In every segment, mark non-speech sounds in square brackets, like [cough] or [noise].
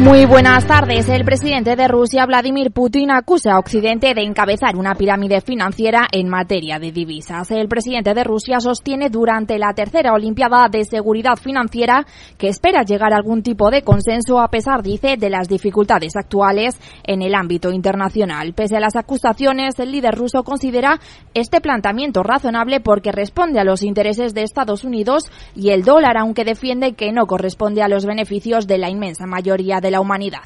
Muy buenas tardes. El presidente de Rusia, Vladimir Putin, acusa a Occidente de encabezar una pirámide financiera en materia de divisas. El presidente de Rusia sostiene durante la tercera Olimpiada de Seguridad Financiera que espera llegar a algún tipo de consenso a pesar, dice, de las dificultades actuales en el ámbito internacional. Pese a las acusaciones, el líder ruso considera este planteamiento razonable porque responde a los intereses de Estados Unidos y el dólar, aunque defiende que no corresponde a los beneficios de la inmensa mayoría de la humanidad.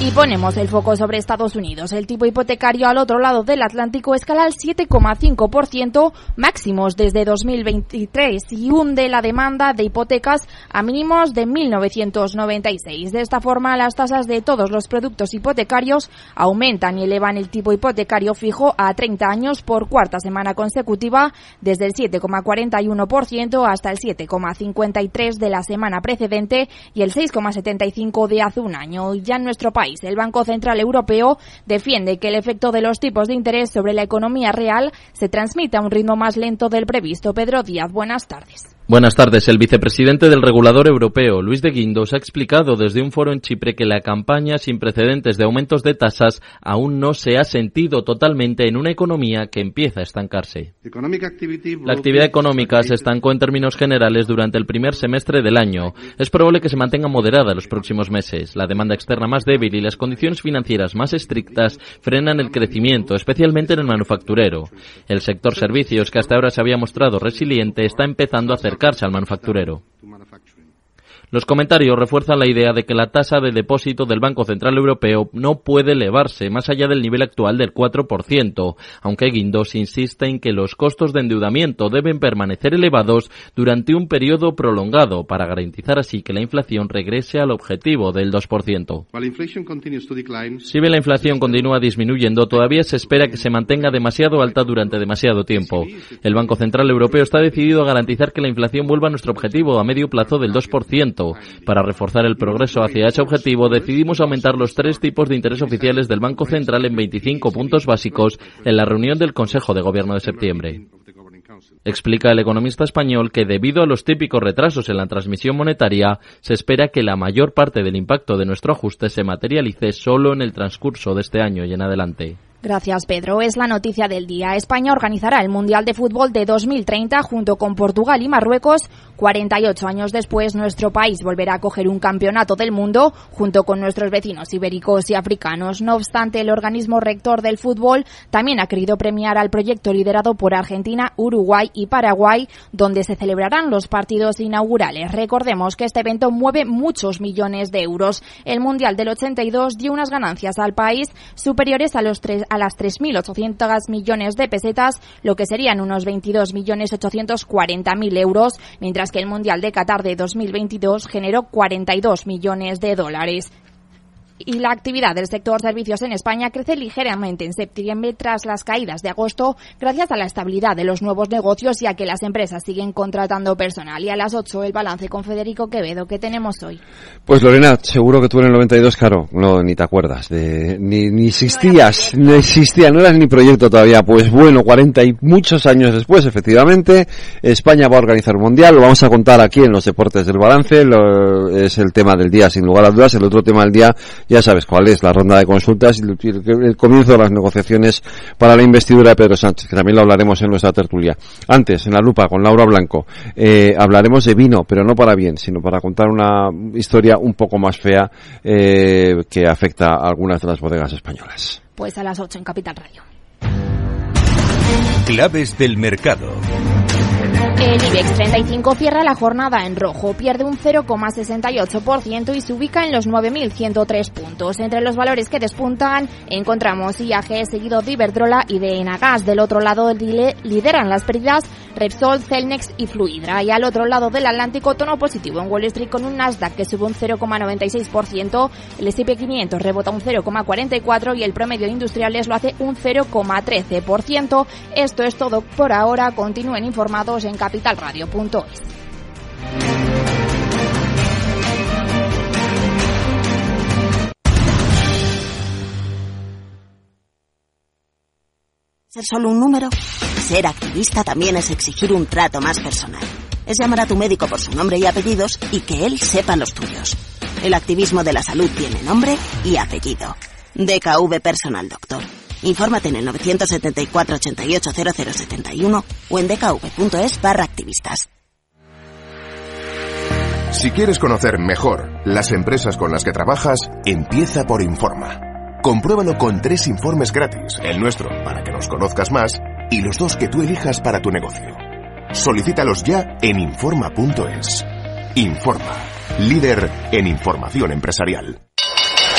Y ponemos el foco sobre Estados Unidos. El tipo hipotecario al otro lado del Atlántico escala al 7,5% máximos desde 2023 y hunde la demanda de hipotecas a mínimos de 1996. De esta forma, las tasas de todos los productos hipotecarios aumentan y elevan el tipo hipotecario fijo a 30 años por cuarta semana consecutiva, desde el 7,41% hasta el 7,53% de la semana precedente y el 6,75% de hace un año. Ya en nuestro país, el Banco Central Europeo defiende que el efecto de los tipos de interés sobre la economía real se transmite a un ritmo más lento del previsto. Pedro Díaz, buenas tardes. Buenas tardes. El vicepresidente del regulador europeo, Luis de Guindos, ha explicado desde un foro en Chipre que la campaña sin precedentes de aumentos de tasas aún no se ha sentido totalmente en una economía que empieza a estancarse. La actividad económica se estancó en términos generales durante el primer semestre del año. Es probable que se mantenga moderada los próximos meses. La demanda externa más débil y las condiciones financieras más estrictas frenan el crecimiento, especialmente en el manufacturero. El sector servicios, que hasta ahora se había mostrado resiliente, está empezando a hacer acercarse al manufacturero. Los comentarios refuerzan la idea de que la tasa de depósito del Banco Central Europeo no puede elevarse más allá del nivel actual del 4%, aunque Guindos insiste en que los costos de endeudamiento deben permanecer elevados durante un periodo prolongado para garantizar así que la inflación regrese al objetivo del 2%. Si bien la inflación continúa disminuyendo, todavía se espera que se mantenga demasiado alta durante demasiado tiempo. El Banco Central Europeo está decidido a garantizar que la inflación vuelva a nuestro objetivo a medio plazo del 2%, para reforzar el progreso hacia ese objetivo, decidimos aumentar los tres tipos de interés oficiales del Banco Central en 25 puntos básicos en la reunión del Consejo de Gobierno de septiembre. Explica el economista español que debido a los típicos retrasos en la transmisión monetaria, se espera que la mayor parte del impacto de nuestro ajuste se materialice solo en el transcurso de este año y en adelante. Gracias, Pedro. Es la noticia del día. España organizará el Mundial de Fútbol de 2030 junto con Portugal y Marruecos. 48 años después, nuestro país volverá a coger un campeonato del mundo junto con nuestros vecinos ibéricos y africanos. No obstante, el organismo rector del fútbol también ha querido premiar al proyecto liderado por Argentina, Uruguay y Paraguay, donde se celebrarán los partidos inaugurales. Recordemos que este evento mueve muchos millones de euros. El Mundial del 82 dio unas ganancias al país superiores a los tres a las 3.800 millones de pesetas, lo que serían unos 22.840.000 euros, mientras que el Mundial de Qatar de 2022 generó 42 millones de dólares y la actividad del sector servicios en España crece ligeramente en septiembre tras las caídas de agosto gracias a la estabilidad de los nuevos negocios y a que las empresas siguen contratando personal. Y a las 8 el balance con Federico Quevedo que tenemos hoy. Pues Lorena, seguro que tú en el 92, claro, no, ni te acuerdas, de, ni, ni existías, no, existía, no eras ni proyecto todavía. Pues bueno, 40 y muchos años después, efectivamente, España va a organizar un mundial, lo vamos a contar aquí en los deportes del balance, es el tema del día sin lugar a dudas, el otro tema del día ya sabes cuál es, la ronda de consultas y el, comienzo de las negociaciones para la investidura de Pedro Sánchez, que también lo hablaremos en nuestra tertulia. Antes, en la lupa, con Laura Blanco, eh, hablaremos de vino, pero no para bien, sino para contar una historia un poco más fea eh, que afecta a algunas de las bodegas españolas. Pues a las 8 en Capital Radio. Claves del mercado. El IBEX 35 cierra la jornada en rojo, pierde un 0,68% y se ubica en los 9.103 puntos. Entre los valores que despuntan encontramos IAG seguido de Iberdrola y de Enagas. Del otro lado lideran las pérdidas Repsol, Celnex y Fluidra. Y al otro lado del Atlántico tono positivo en Wall Street con un Nasdaq que sube un 0,96%, el S&P 500 rebota un 0,44% y el promedio de industriales lo hace un 0,13%. Esto es todo por ahora. Continúen informados en ser solo un número. Ser activista también es exigir un trato más personal. Es llamar a tu médico por su nombre y apellidos y que él sepa los tuyos. El activismo de la salud tiene nombre y apellido. DKV Personal Doctor. Infórmate en el 974 88 0071 o en dkv.es barra activistas. Si quieres conocer mejor las empresas con las que trabajas, empieza por Informa. Compruébalo con tres informes gratis, el nuestro para que nos conozcas más y los dos que tú elijas para tu negocio. Solicítalos ya en Informa.es. Informa, líder en información empresarial.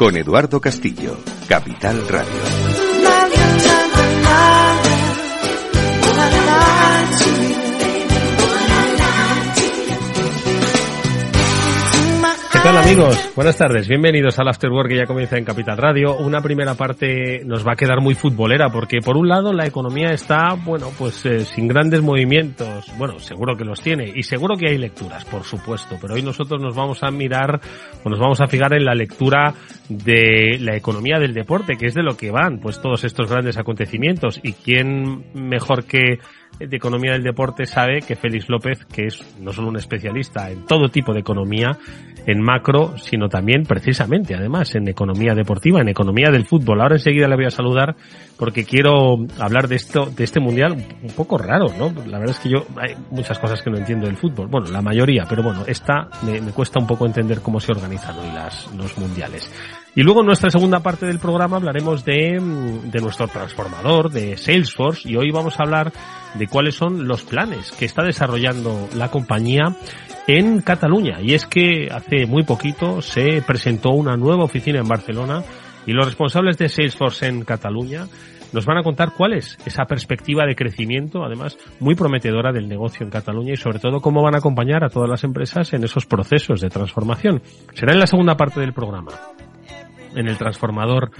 con Eduardo Castillo, Capital Radio. ¿Qué tal amigos? Buenas tardes, bienvenidos al After Work que ya comienza en Capital Radio. Una primera parte nos va a quedar muy futbolera porque por un lado la economía está, bueno, pues eh, sin grandes movimientos. Bueno, seguro que los tiene y seguro que hay lecturas, por supuesto, pero hoy nosotros nos vamos a mirar o nos vamos a fijar en la lectura de la economía del deporte, que es de lo que van pues todos estos grandes acontecimientos y quién mejor que de economía del deporte sabe que Félix López, que es no solo un especialista en todo tipo de economía, en macro, sino también precisamente, además, en economía deportiva, en economía del fútbol. Ahora enseguida le voy a saludar porque quiero hablar de esto, de este mundial un poco raro, ¿no? La verdad es que yo hay muchas cosas que no entiendo del fútbol. Bueno, la mayoría, pero bueno, esta me, me cuesta un poco entender cómo se organizan hoy las, los mundiales. Y luego en nuestra segunda parte del programa hablaremos de, de nuestro transformador, de Salesforce, y hoy vamos a hablar de cuáles son los planes que está desarrollando la compañía en Cataluña. Y es que hace muy poquito se presentó una nueva oficina en Barcelona y los responsables de Salesforce en Cataluña nos van a contar cuál es esa perspectiva de crecimiento, además muy prometedora del negocio en Cataluña y sobre todo cómo van a acompañar a todas las empresas en esos procesos de transformación. Será en la segunda parte del programa, en el transformador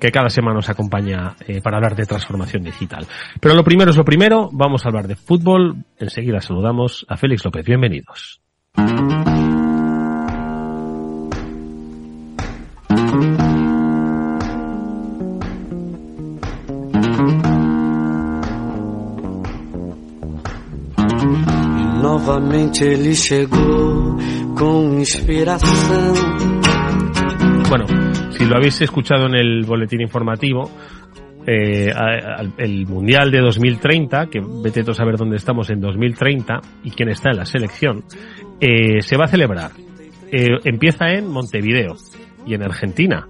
que cada semana nos acompaña eh, para hablar de transformación digital. Pero lo primero es lo primero, vamos a hablar de fútbol. Enseguida saludamos a Félix López. Bienvenidos. Novamente ele chegou com inspiração. Bueno, si lo habéis escuchado en el boletín informativo, eh, el Mundial de 2030, que vete a saber dónde estamos en 2030 y quién está en la selección, eh, se va a celebrar. Eh, empieza en Montevideo y en Argentina.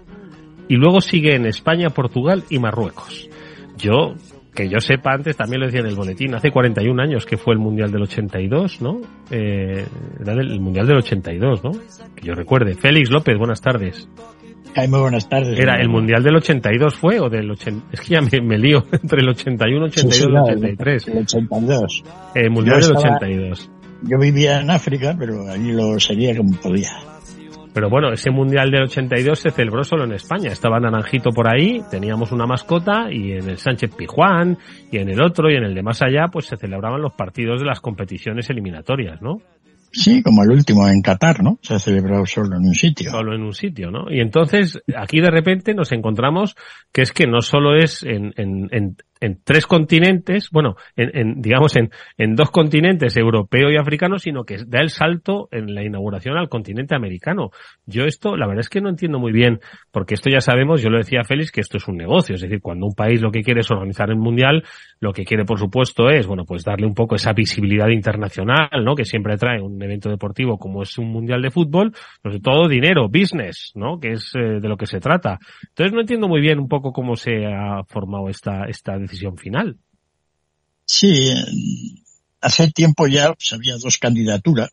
Y luego sigue en España, Portugal y Marruecos. Yo, que yo sepa antes, también lo decía en el boletín, hace 41 años que fue el Mundial del 82, ¿no? Eh, era del, el Mundial del 82, ¿no? Que yo recuerde. Félix López, buenas tardes. Ay, muy buenas tardes. Era el Mundial del 82 fue o del 80, es que ya me, me lío [laughs] entre el 81, 82 Sí, sí, y el 83. El 82. El Mundial Yo del estaba- 82. Yo vivía en África, pero allí lo seguía como podía. Pero bueno, ese Mundial del 82 se celebró solo en España. Estaba Naranjito por ahí, teníamos una mascota y en el Sánchez Pijuán y en el otro y en el de más allá pues se celebraban los partidos de las competiciones eliminatorias, ¿no? Sí, como el último en Qatar, ¿no? Se ha celebrado solo en un sitio. Solo en un sitio, ¿no? Y entonces aquí de repente nos encontramos que es que no solo es en, en, en, en tres continentes, bueno, en, en, digamos en, en dos continentes, europeo y africano, sino que da el salto en la inauguración al continente americano. Yo esto, la verdad es que no entiendo muy bien, porque esto ya sabemos, yo lo decía Félix, que esto es un negocio, es decir, cuando un país lo que quiere es organizar el mundial, lo que quiere, por supuesto, es, bueno, pues darle un poco esa visibilidad internacional, ¿no? Que siempre trae un evento deportivo como es un mundial de fútbol, sobre todo dinero, business, ¿no? Que es eh, de lo que se trata. Entonces no entiendo muy bien un poco cómo se ha formado esta, esta final. Sí, hace tiempo ya pues, había dos candidaturas,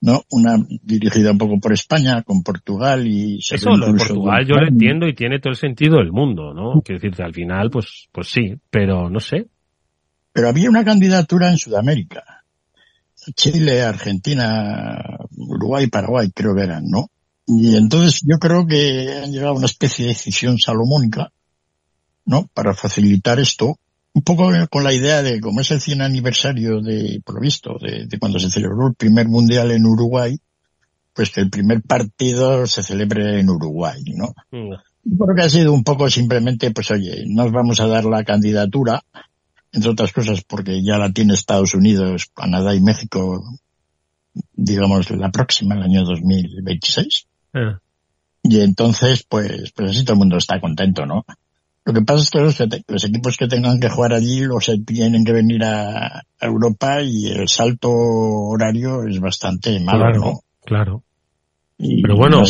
¿no? Una dirigida un poco por España, con Portugal y... Eso, lo de Portugal yo lo entiendo y tiene todo el sentido del mundo, ¿no? Quiero decirte, al final, pues, pues sí, pero no sé. Pero había una candidatura en Sudamérica. Chile, Argentina, Uruguay, Paraguay, creo que eran, ¿no? Y entonces yo creo que han llegado a una especie de decisión salomónica, ¿no? Para facilitar esto, un poco con la idea de, como es el 100 aniversario de, por lo visto, de, cuando se celebró el primer mundial en Uruguay, pues que el primer partido se celebre en Uruguay, ¿no? Mm. Creo que ha sido un poco simplemente, pues oye, nos vamos a dar la candidatura, entre otras cosas porque ya la tiene Estados Unidos, Canadá y México, digamos, la próxima, el año 2026. Ah. Y entonces, pues, pues así todo el mundo está contento, ¿no? Lo que pasa es que los, equipos que tengan que jugar allí los tienen que venir a, Europa y el salto horario es bastante malo, claro, ¿no? Claro. pero bueno.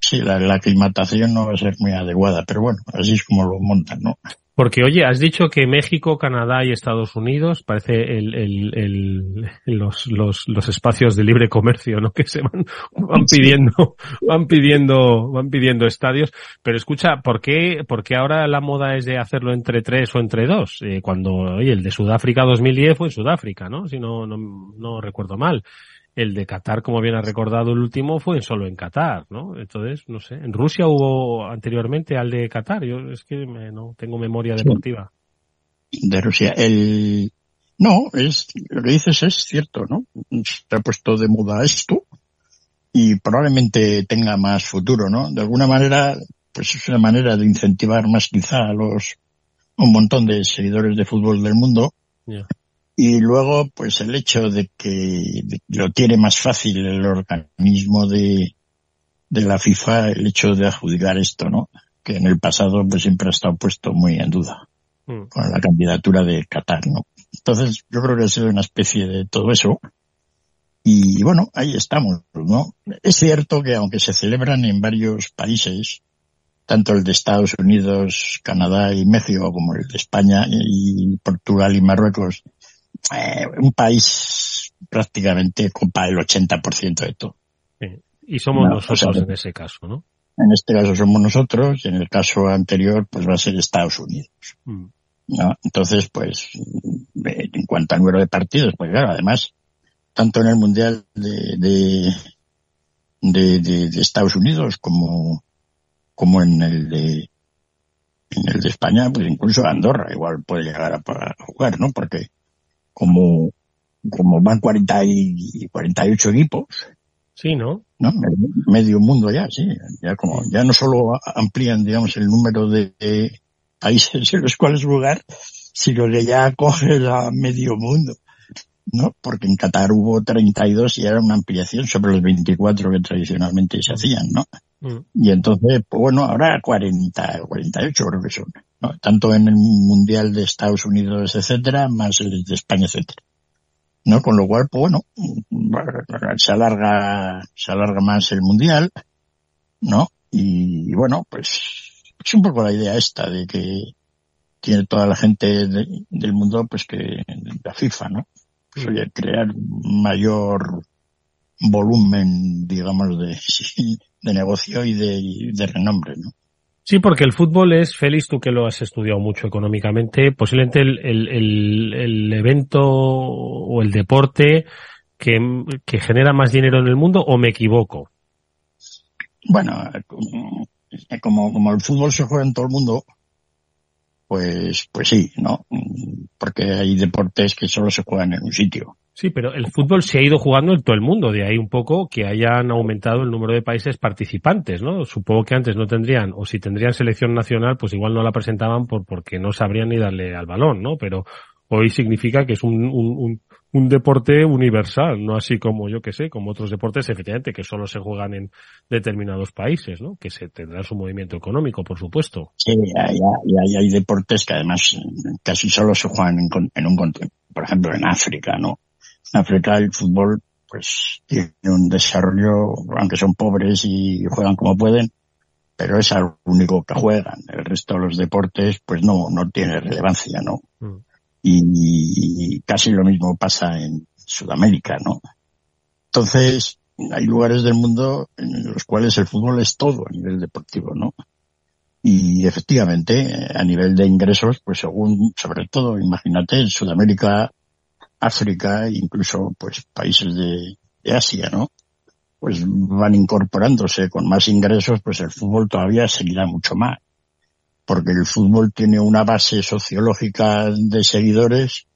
sí, la, la, aclimatación no va a ser muy adecuada, pero bueno, así es como lo montan, ¿no? Porque, oye, has dicho que México, Canadá y Estados Unidos parece el, el, el, los, los, los espacios de libre comercio, ¿no? [laughs] Que se van, van pidiendo, van pidiendo, van pidiendo estadios. Pero escucha, ¿por qué, por qué ahora la moda es de hacerlo entre tres o entre dos? Eh, cuando, oye, el de Sudáfrica 2010 fue en Sudáfrica, ¿no? Si no, no, no recuerdo mal el de Qatar, como bien ha recordado el último, fue solo en Qatar, ¿no? Entonces, no sé, en Rusia hubo anteriormente al de Qatar, yo es que no tengo memoria deportiva. De Rusia, el no, es lo que dices es cierto, ¿no? Se ha puesto de moda esto y probablemente tenga más futuro, ¿no? De alguna manera, pues es una manera de incentivar más quizá a los un montón de seguidores de fútbol del mundo y luego, pues el hecho de que, lo tiene más fácil el organismo de, de la FIFA, el hecho de adjudicar esto, ¿no? Que en el pasado pues siempre ha estado puesto muy en duda mm. con la candidatura de Qatar, ¿no? Entonces, yo creo que ha sido una especie de todo eso. Y bueno, ahí estamos, ¿no? Es cierto que aunque se celebran en varios países, tanto el de Estados Unidos, Canadá y México como el de España y Portugal y Marruecos, eh, un país prácticamente copa el 80% de todo. Y somos nosotros en ese caso, ¿no? En este caso somos nosotros y en el caso anterior pues va a ser Estados Unidos. Mm. ¿no? Entonces, pues, en cuanto al número de partidos, pues claro, además, tanto en el Mundial de, de, de, de, Estados Unidos como, como en el de, en el de España, pues incluso Andorra igual puede llegar a, a jugar, ¿no? Porque como, como van 40 y 48 equipos. Sí, ¿no? ¿no? Medio mundo ya, sí. Ya como, ya no solo amplían, digamos, el número de, países en los cuales jugar, sino que ya acoge a medio mundo. ¿no? Porque en Qatar hubo 32 y era una ampliación sobre los 24 que tradicionalmente se hacían, ¿no? Mm. Y entonces, pues bueno, ahora 40, 48 creo que son, ¿no? Tanto en el Mundial de Estados Unidos, etcétera, más el de España, etcétera. ¿No? Con lo cual, pues bueno, se alarga, se alarga más el Mundial, ¿no? Y, bueno, pues es un poco la idea esta de que tiene toda la gente del mundo, pues que la FIFA, ¿no? Pues, crear mayor volumen, digamos, de, [laughs] de negocio y de, renombre, ¿no? Sí, porque el fútbol es, Félix, tú que lo has estudiado mucho económicamente, posiblemente el, el, el, evento o el deporte que, que, genera más dinero en el mundo, o me equivoco? Bueno, como, como el fútbol se juega en todo el mundo, pues, pues sí, ¿no? Porque hay deportes que solo se juegan en un sitio. Sí, pero el fútbol se ha ido jugando en todo el mundo, de ahí un poco que hayan aumentado el número de países participantes, ¿no? Supongo que antes no tendrían, o si tendrían selección nacional, pues igual no la presentaban por porque no sabrían ni darle al balón, ¿no? Pero hoy significa que es un, un, un deporte universal, no así como yo que sé, como otros deportes efectivamente que solo se juegan en determinados países, ¿no? Que se tendrá su movimiento económico, por supuesto. Sí, hay, hay, hay deportes que además casi solo se juegan en, en un continente, por ejemplo en África, ¿no? En África el fútbol pues tiene un desarrollo, aunque son pobres y juegan como pueden, pero es algo único que juegan. El resto de los deportes pues no, no tiene relevancia, ¿no? Mm y, casi lo mismo pasa en Sudamérica, ¿no? Entonces, hay lugares del mundo en los cuales el fútbol es todo a nivel deportivo, ¿no? Y efectivamente, a nivel de ingresos, pues según, sobre todo, imagínate, en Sudamérica, África, incluso pues países de, Asia, ¿no? Pues van incorporándose con más ingresos, pues el fútbol todavía seguirá mucho más. Porque el fútbol tiene una base sociológica de seguidores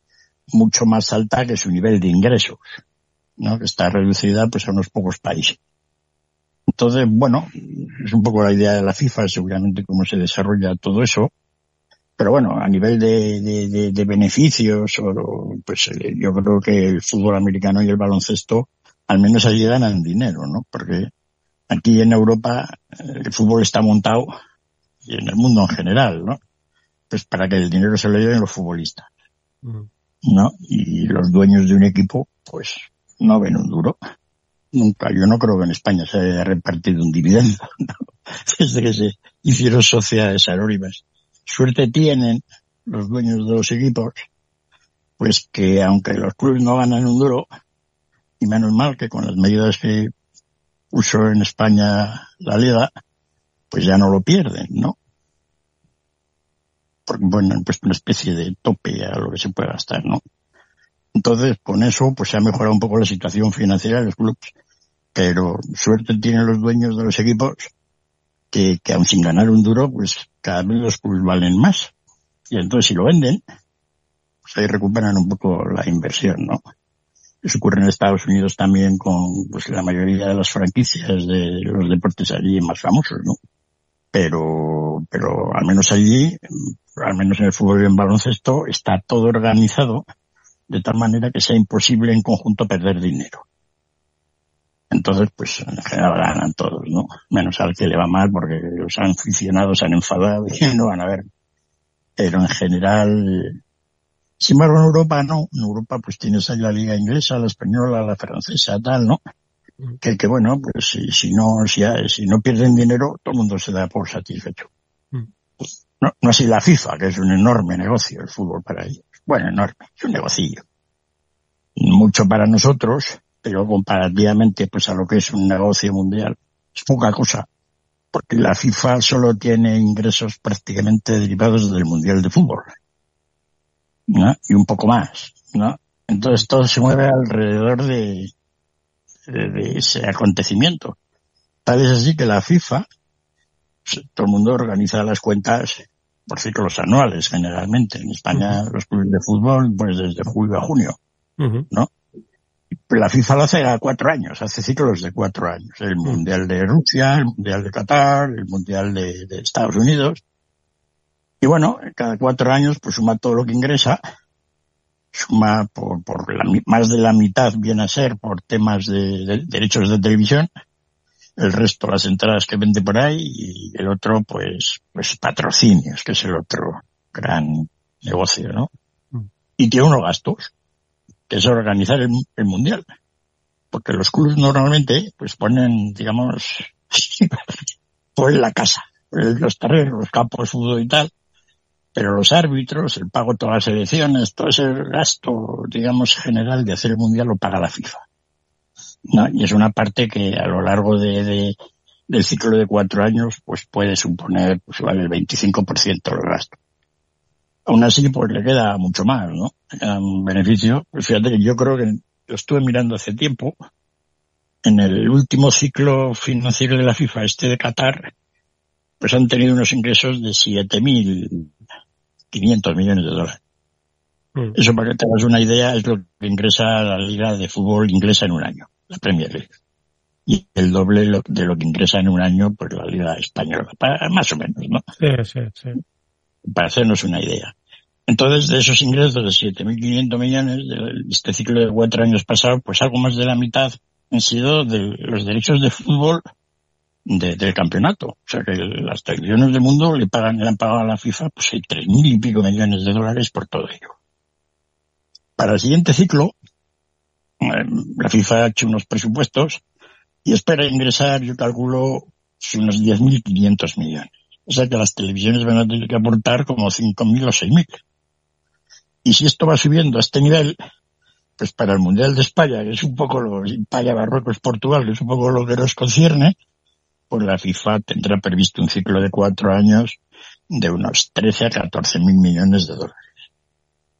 mucho más alta que su nivel de ingresos, ¿no? Que está reducida pues a unos pocos países. Entonces, bueno, es un poco la idea de la FIFA, seguramente cómo se desarrolla todo eso. Pero bueno, a nivel de, de, de, beneficios, o, pues eh, yo creo que el fútbol americano y el baloncesto al menos allí ganan dinero, ¿no? Porque aquí en Europa eh, el fútbol está montado y en el mundo en general, ¿no? Pues para que el dinero se lo lleven los futbolistas, ¿no? Y los dueños de un equipo, pues no ven un duro. Nunca, yo no creo que en España se haya repartido un dividendo, [laughs] desde que se hicieron sociedades anónimas. Suerte tienen los dueños de los equipos, pues que aunque los clubes no ganan un duro, y menos mal que con las medidas que puso en España la Liga, pues ya no lo pierden, ¿no? Porque, bueno, han puesto una especie de tope a lo que se puede gastar, ¿no? Entonces, con eso, pues se ha mejorado un poco la situación financiera de los clubes. Pero suerte tienen los dueños de los equipos que, que aun sin ganar un duro, pues cada vez los clubes valen más. Y entonces si lo venden, pues ahí recuperan un poco la inversión, ¿no? Eso ocurre en Estados Unidos también con pues la mayoría de las franquicias de los deportes allí más famosos, ¿no? Pero, pero al menos allí, al menos en el fútbol y en baloncesto, está todo organizado de tal manera que sea imposible en conjunto perder dinero. Entonces, pues en general ganan todos, ¿no? Menos al que le va mal porque los aficionados se han enfadado y [laughs] no van a ver. Pero en general, sin embargo, en Europa no. En Europa pues tienes ahí la liga inglesa, la española, la francesa, tal, ¿no? Que, que bueno, pues si, si no, si, si no pierden dinero, todo el mundo se da por satisfecho. No, no así la FIFA, que es un enorme negocio el fútbol para ellos. Bueno, enorme, es un negocio. Mucho para nosotros, pero comparativamente pues a lo que es un negocio mundial, es poca cosa. Porque la FIFA solo tiene ingresos prácticamente derivados del Mundial de Fútbol. ¿no? Y un poco más, ¿no? Entonces todo se mueve alrededor de, de, ese acontecimiento. Tal es así que la FIFA, pues, todo el mundo organiza las cuentas por ciclos anuales generalmente. En España los clubes de fútbol pues desde julio a junio, ¿no? La FIFA lo hace a cuatro años, hace ciclos de cuatro años. El Mundial de Rusia, el Mundial de Qatar, el Mundial de, de Estados Unidos. Y bueno, cada cuatro años pues suma todo lo que ingresa, suma por, por la, más de la mitad viene a ser por temas de, de, derechos de televisión, el resto las entradas que vende por ahí y el otro pues, pues patrocinios, que es el otro gran negocio, ¿no? Y tiene unos gastos, que es organizar el, el mundial. Porque los clubes normalmente pues ponen, digamos, [laughs] ponen la casa, los terrenos, los campos fútbol y tal, pero los árbitros, el pago de todas las elecciones, todo ese gasto, digamos, general de hacer el mundial lo paga la FIFA. Y es una parte que a lo largo de, de del ciclo de cuatro años, pues puede suponer, pues vale el 25% del gasto. Aún así, pues le queda mucho más, ¿no? Un beneficio. Fíjate que yo creo que lo estuve mirando hace tiempo. En el último ciclo financiero de la FIFA, este de Qatar, pues han tenido unos ingresos de 7.000 500 millones de dólares. Mm. Eso para que te hagas una idea es lo que ingresa la liga de fútbol inglesa en un año, la Premier League. Y el doble de lo que ingresa en un año pues la liga española, para, más o menos, ¿no? Sí, sí, sí. Para hacernos una idea. Entonces, de esos ingresos de 7.500 millones de este ciclo de cuatro años pasado, pues algo más de la mitad han sido de los derechos de fútbol de, del campeonato. O sea que las televisiones del mundo le pagan, le han pagado a la FIFA pues hay tres mil y pico millones de dólares por todo ello. Para el siguiente ciclo, em, la FIFA ha hecho unos presupuestos y espera ingresar, yo calculo, unos 10.500 millones. O sea que las televisiones van a tener que aportar como 5.000 o 6.000. Y si esto va subiendo a este nivel, pues para el Mundial de España, que es un poco lo, España, Marruecos, Portugal, que es un poco lo que nos concierne, pues la FIFA tendrá previsto un ciclo de cuatro años de unos 13 a 14 mil millones de dólares,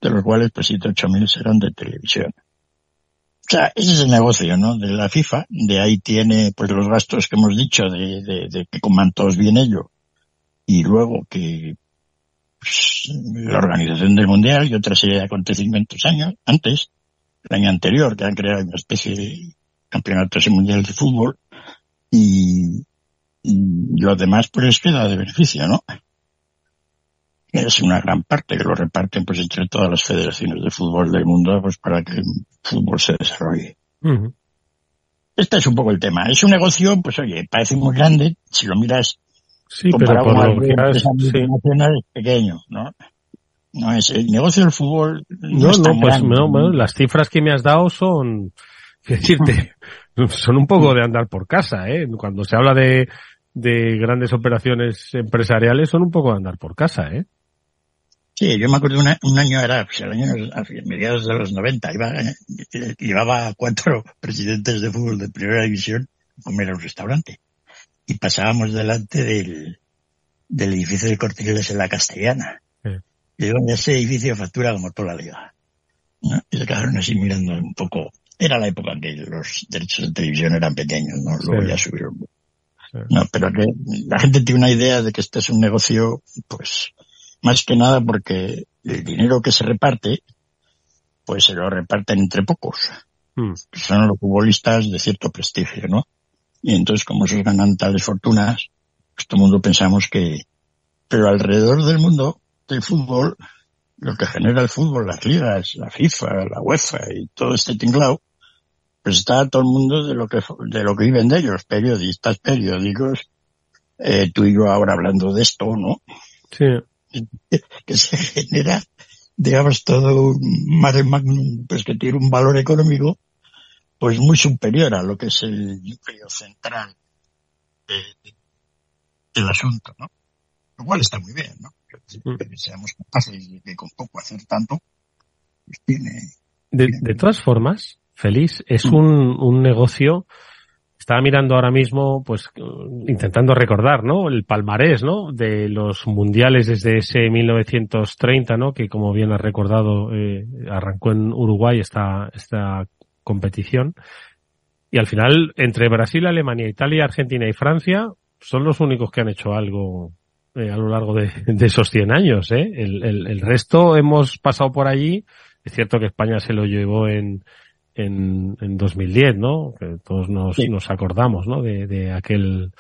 de los cuales pues 7 8 mil serán de televisión. O sea, ese es el negocio, ¿no? De la FIFA. De ahí tiene, pues, los gastos que hemos dicho de, de, de que coman todos bien ello. Y luego que pues, la organización del Mundial y otra serie de acontecimientos años antes, el año anterior, que han creado una especie de campeonato mundial de fútbol. Y, y lo demás, pues, queda de beneficio, ¿no? es una gran parte que lo reparten pues entre todas las federaciones de fútbol del mundo pues para que el fútbol se desarrolle. Este es un poco el tema. Es un negocio, pues oye, parece muy grande, si lo miras sí, pero por lo que has, es pequeño, ¿no? No es el negocio del fútbol. No, no, pues no, bueno, las cifras que me has dado son, qué decirte, [laughs] son un poco de andar por casa, ¿eh? Cuando se habla de, de grandes operaciones empresariales son un poco de andar por casa, ¿eh? Sí, yo me acuerdo un año, era pues, el año a mediados de los 90, iba, llevaba cuatro presidentes de fútbol de primera división a comer a un restaurante. Y pasábamos delante del, del edificio de Cortiles en la Castellana. Y donde ese edificio factura como toda la liga. Y se quedaron así mirando un poco. Era la época en que los derechos de televisión eran pequeños, ¿no? Luego ya subieron. No, pero que la gente tiene una idea de que este es un negocio, pues, más que nada porque el dinero que se reparte, pues se lo reparten entre pocos. Hmm. Son los futbolistas de cierto prestigio, ¿no? Y entonces como esos ganan tales fortunas, pues todo el mundo pensamos que, pero alrededor del mundo del fútbol, lo que genera el fútbol, las ligas, la FIFA, la UEFA y todo este tinglao, pues está todo el mundo de lo que, de lo que viven de ellos, periodistas, periódicos, eh, tú y yo ahora hablando de esto, ¿no? Sí. [laughs] que se genera, digamos, todo un mare magnum, pues que tiene un valor económico, pues muy superior a lo que es el núcleo central del asunto, ¿no? Lo cual está muy bien, ¿no? Mm. Que seamos capaces de con poco hacer tanto, pues tiene... De, de todas formas, Feliz, es mm. un, un negocio estaba mirando ahora mismo, pues, intentando recordar, ¿no? El palmarés, ¿no? De los mundiales desde ese 1930, ¿no? Que como bien has recordado, eh, arrancó en Uruguay esta, esta competición. Y al final, entre Brasil, Alemania, Italia, Argentina y Francia, son los únicos que han hecho algo eh, a lo largo de, [laughs] de, esos 100 años, ¿eh? El, el, el resto hemos pasado por allí. Es cierto que España se lo llevó en, en, en 2010, ¿no? Que todos nos, nos acordamos, ¿no? De, de aquel,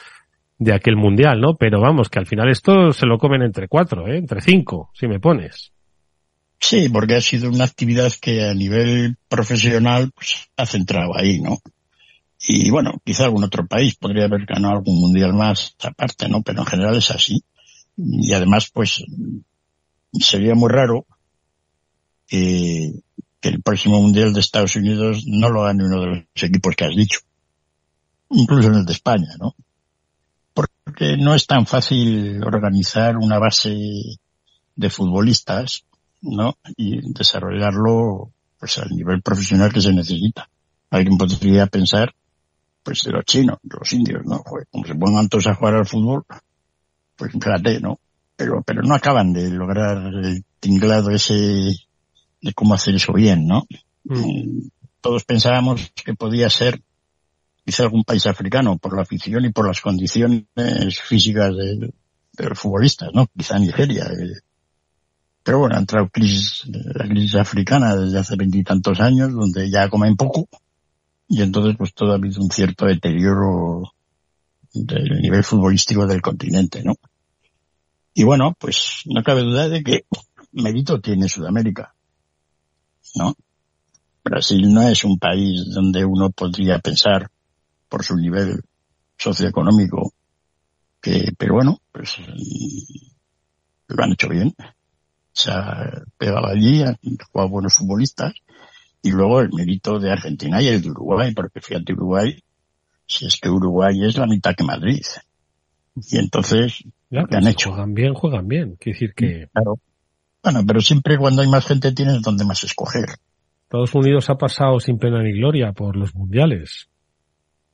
de aquel mundial, ¿no? Pero vamos, que al final esto se lo comen entre cuatro, ¿eh? Entre cinco, si me pones. Sí, porque ha sido una actividad que a nivel profesional pues, ha centrado ahí, ¿no? Y bueno, quizá algún otro país podría haber ganado algún mundial más aparte, ¿no? Pero en general es así. Y además, pues, sería muy raro que el próximo Mundial de Estados Unidos no lo gane uno de los equipos que has dicho. Incluso en el de España, ¿no? Porque no es tan fácil organizar una base de futbolistas, ¿no? Y desarrollarlo, pues al nivel profesional que se necesita. Alguien podría pensar, pues de los chinos, de los indios, ¿no? como se pongan todos a jugar al fútbol, pues fíjate, ¿no? Pero, pero no acaban de lograr el tinglado ese de cómo hacer eso bien, ¿no? Mm. Todos pensábamos que podía ser quizá algún país africano por la afición y por las condiciones físicas de, los futbolistas, ¿no? Quizá Nigeria. Eh. Pero bueno, ha entrado crisis, la crisis africana desde hace veintitantos años, donde ya comen poco, y entonces pues todo ha habido un cierto deterioro del nivel futbolístico del continente, ¿no? Y bueno, pues no cabe duda de que mérito tiene Sudamérica. ¿no? Brasil no es un país donde uno podría pensar por su nivel socioeconómico que, pero bueno, pues lo han hecho bien. Se ha pegado allí, han jugado buenos futbolistas y luego el mérito de Argentina y el de Uruguay, porque fíjate Uruguay, si es que Uruguay es la mitad que Madrid. Y entonces, que han pues hecho. Juegan bien, juegan bien. Quiere decir que. Claro, bueno, pero siempre cuando hay más gente tienes donde más escoger. Estados Unidos ha pasado sin pena ni gloria por los mundiales.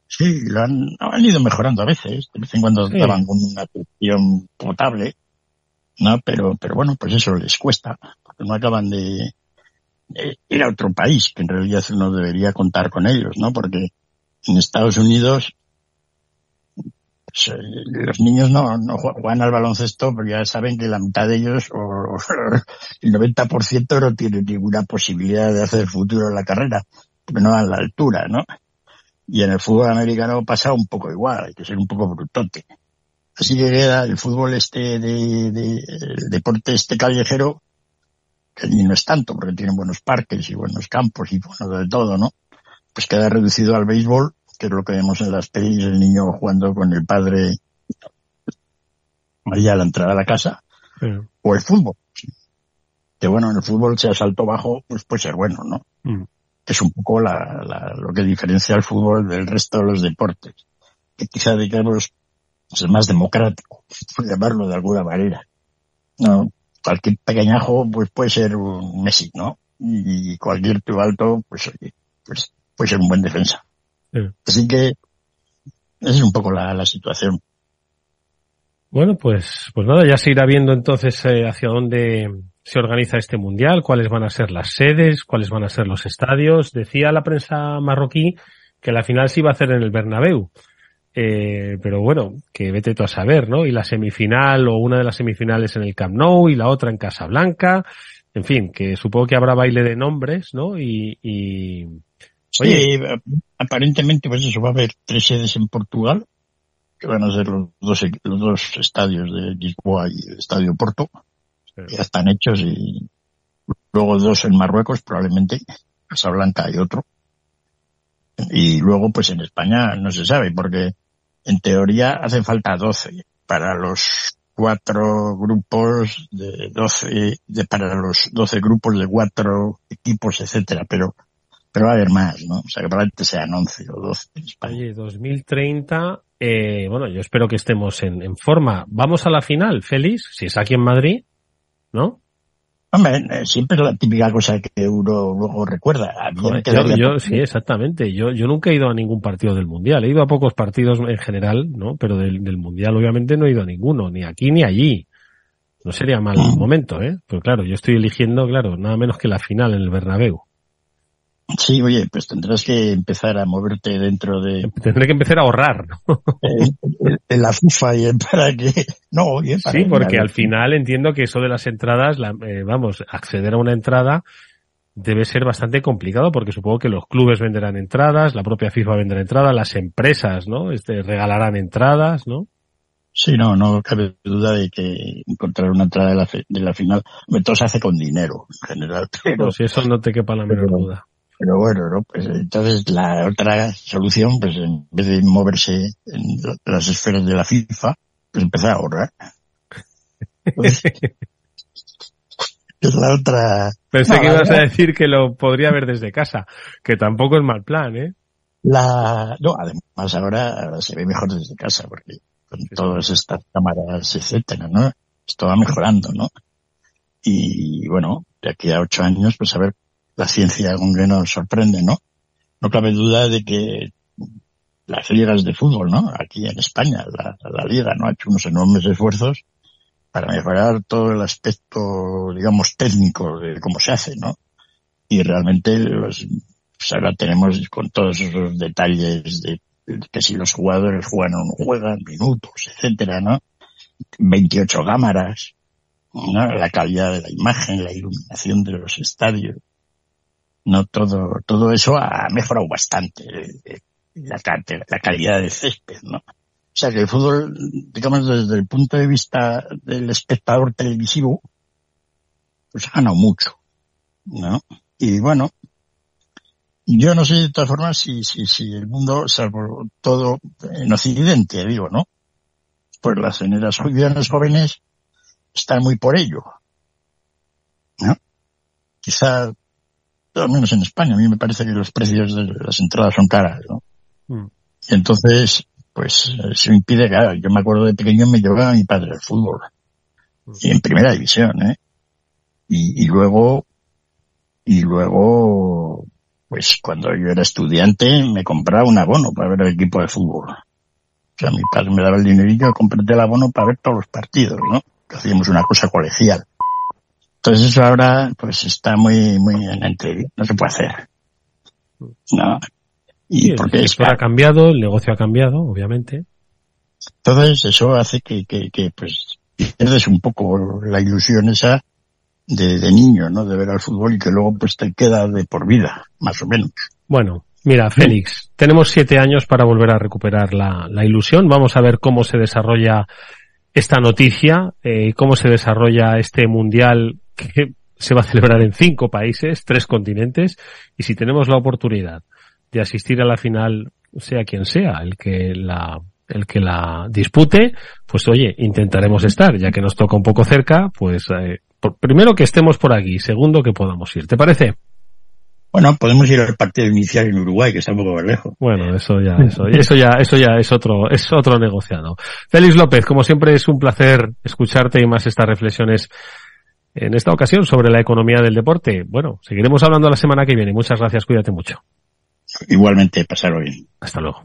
Sí, lo han, han ido mejorando a veces. De vez en cuando Sí. daban una atención potable, ¿no? Pero, pero bueno, pues eso les cuesta, porque no acaban de, ir a otro país, que en realidad uno debería contar con ellos, ¿no? Porque en Estados Unidos, pues, eh, los niños no, no jue- juegan al baloncesto porque ya saben que la mitad de ellos, o, [laughs] el 90% no tiene ninguna posibilidad de hacer futuro en la carrera, porque no dan la altura, ¿no? Y en el fútbol americano pasa un poco igual, hay que ser un poco brutote. Así que queda el fútbol este de, de- el deporte este callejero, que ni no es tanto, porque tienen buenos parques y buenos campos y bueno de todo, ¿no? Pues queda reducido al béisbol, que es lo que vemos en las pelis, el niño jugando con el padre allá a la entrada de la casa, Sí. o el fútbol. Que bueno, en el fútbol si a salto bajo, pues puede ser bueno, ¿no? Mm. Que es un poco la, la- lo que diferencia al fútbol del resto de los deportes. Que quizá, digamos, es más democrático, por llamarlo de alguna manera. No, cualquier pequeñajo, pues puede ser un Messi, ¿no? Y cualquier tío alto, pues oye, pues puede ser un buen defensa. Sí. Así que, esa es un poco la, la situación. Bueno, pues, pues nada, ya se irá viendo entonces eh, hacia dónde se organiza este mundial, cuáles van a ser las sedes, cuáles van a ser los estadios. Decía la prensa marroquí que la final se iba a hacer en el Bernabéu. Eh, pero bueno, que vete tú a saber, ¿no? Y la semifinal o una de las semifinales en el Camp Nou y la otra en Casablanca. En fin, que supongo que habrá baile de nombres, ¿no? Y, y Oye, aparentemente pues eso va a haber tres sedes en Portugal, que van a ser los dos, los dos estadios de Lisboa y el Estadio Porto, que ya están hechos y luego dos en Marruecos probablemente, Casablanca y otro. Y luego pues en España no se sabe porque en teoría hace falta 12 para los cuatro grupos de 12, de, para los 12 grupos de cuatro equipos, etcétera, pero pero va a haber más, ¿no? O sea, que probablemente sean 11 o 12 en España. Oye, 2030, eh, bueno, yo espero que estemos en, en forma. Vamos a la final, Félix, si es aquí en Madrid, ¿no? Hombre, eh, siempre es la típica cosa que uno luego recuerda. A mí me Joder, quedaría yo, sí, exactamente. Yo, yo nunca he ido a ningún partido del Mundial. He ido a pocos partidos en general, ¿no? Pero del, del Mundial obviamente no he ido a ninguno, ni aquí ni allí. No sería mal momento, ¿eh? Pero claro, yo estoy eligiendo, claro, nada menos que la final en el Bernabéu. Sí, oye, pues tendrás que empezar a moverte dentro de, Tendré que empezar a ahorrar, ¿no? eh, de la FIFA y para que... No, oye, para Sí, porque al final entiendo que eso de las entradas, la- eh, vamos, acceder a una entrada debe ser bastante complicado porque supongo que los clubes venderán entradas, la propia FIFA venderá entradas, las empresas, ¿no? Este, regalarán entradas, ¿no? Sí, no, no cabe duda de que encontrar una entrada de la, de la final, todo se hace con dinero en general, [laughs] pero, Pues si eso no te quepa la menor duda. Pero bueno, ¿no? Pues entonces la otra solución, pues en vez de moverse en las esferas de la FIFA, pues empezar a ahorrar. Pues, es la otra. Pensé No, que ibas a verdad- decir que lo podría ver desde casa, que tampoco es mal plan, ¿eh? La, no, además ahora, ahora se ve mejor desde casa, porque con todas estas cámaras, etcétera, ¿no? Esto va mejorando, ¿no? Y bueno, de aquí a ocho años, pues a ver la ciencia con que nos sorprende, ¿no? No cabe duda de que las ligas de fútbol, ¿no? Aquí en España, la, liga, ¿no? Ha hecho unos enormes esfuerzos para mejorar todo el aspecto, digamos, técnico de cómo se hace, ¿no? Y realmente los, pues ahora tenemos con todos esos detalles de, de que si los jugadores juegan o no juegan, minutos, etcétera, ¿no? 28 cámaras, ¿no? La calidad de la imagen, la iluminación de los estadios, no todo, todo eso ha mejorado bastante eh, la, la calidad del césped, ¿no? O sea que el fútbol, digamos desde el punto de vista del espectador televisivo, pues ha ganado mucho, ¿no? Y bueno, yo no sé de todas formas si, si, si el mundo, salvo todo en Occidente, digo, ¿no? Pues las generaciones jóvenes están muy por ello, ¿no? Quizá, al menos en España, a mí me parece que los precios de las entradas son caras, ¿no? Mm. Y entonces, pues, se me impide, claro, yo me acuerdo de pequeño me llevaba a mi padre al fútbol. Y en primera división, ¿eh? Y, y luego, y luego, pues cuando yo era estudiante me compraba un abono para ver el equipo de fútbol. O sea, mi padre me daba el dinerillo y compré el abono para ver todos los partidos, ¿no? Hacíamos una cosa colegial. Entonces eso ahora pues está muy, muy en entrevista, no se puede hacer. No. Y porque el ha cambiado, el negocio ha cambiado, obviamente. Entonces eso hace que, que, que pues pierdes un poco la ilusión esa de, de, niño, ¿no? De ver al fútbol y que luego pues te queda de por vida, más o menos. Bueno, mira, Félix, tenemos siete años para volver a recuperar la, la ilusión. Vamos a ver cómo se desarrolla esta noticia, eh, cómo se desarrolla este mundial que se va a celebrar en cinco países, tres continentes, y si tenemos la oportunidad de asistir a la final, sea quien sea el que la el que la dispute, pues oye, intentaremos estar, ya que nos toca un poco cerca, pues eh, primero que estemos por aquí, segundo que podamos ir. ¿Te parece? Bueno, podemos ir al partido inicial en Uruguay, que está un poco más lejos. Bueno, eso ya, eso, [laughs] eso ya, eso ya es otro, es otro negociado. Félix López, como siempre es un placer escucharte y más estas reflexiones en esta ocasión sobre la economía del deporte. Bueno, seguiremos hablando la semana que viene. Muchas gracias, cuídate mucho. Igualmente, pasarlo bien. Hasta luego.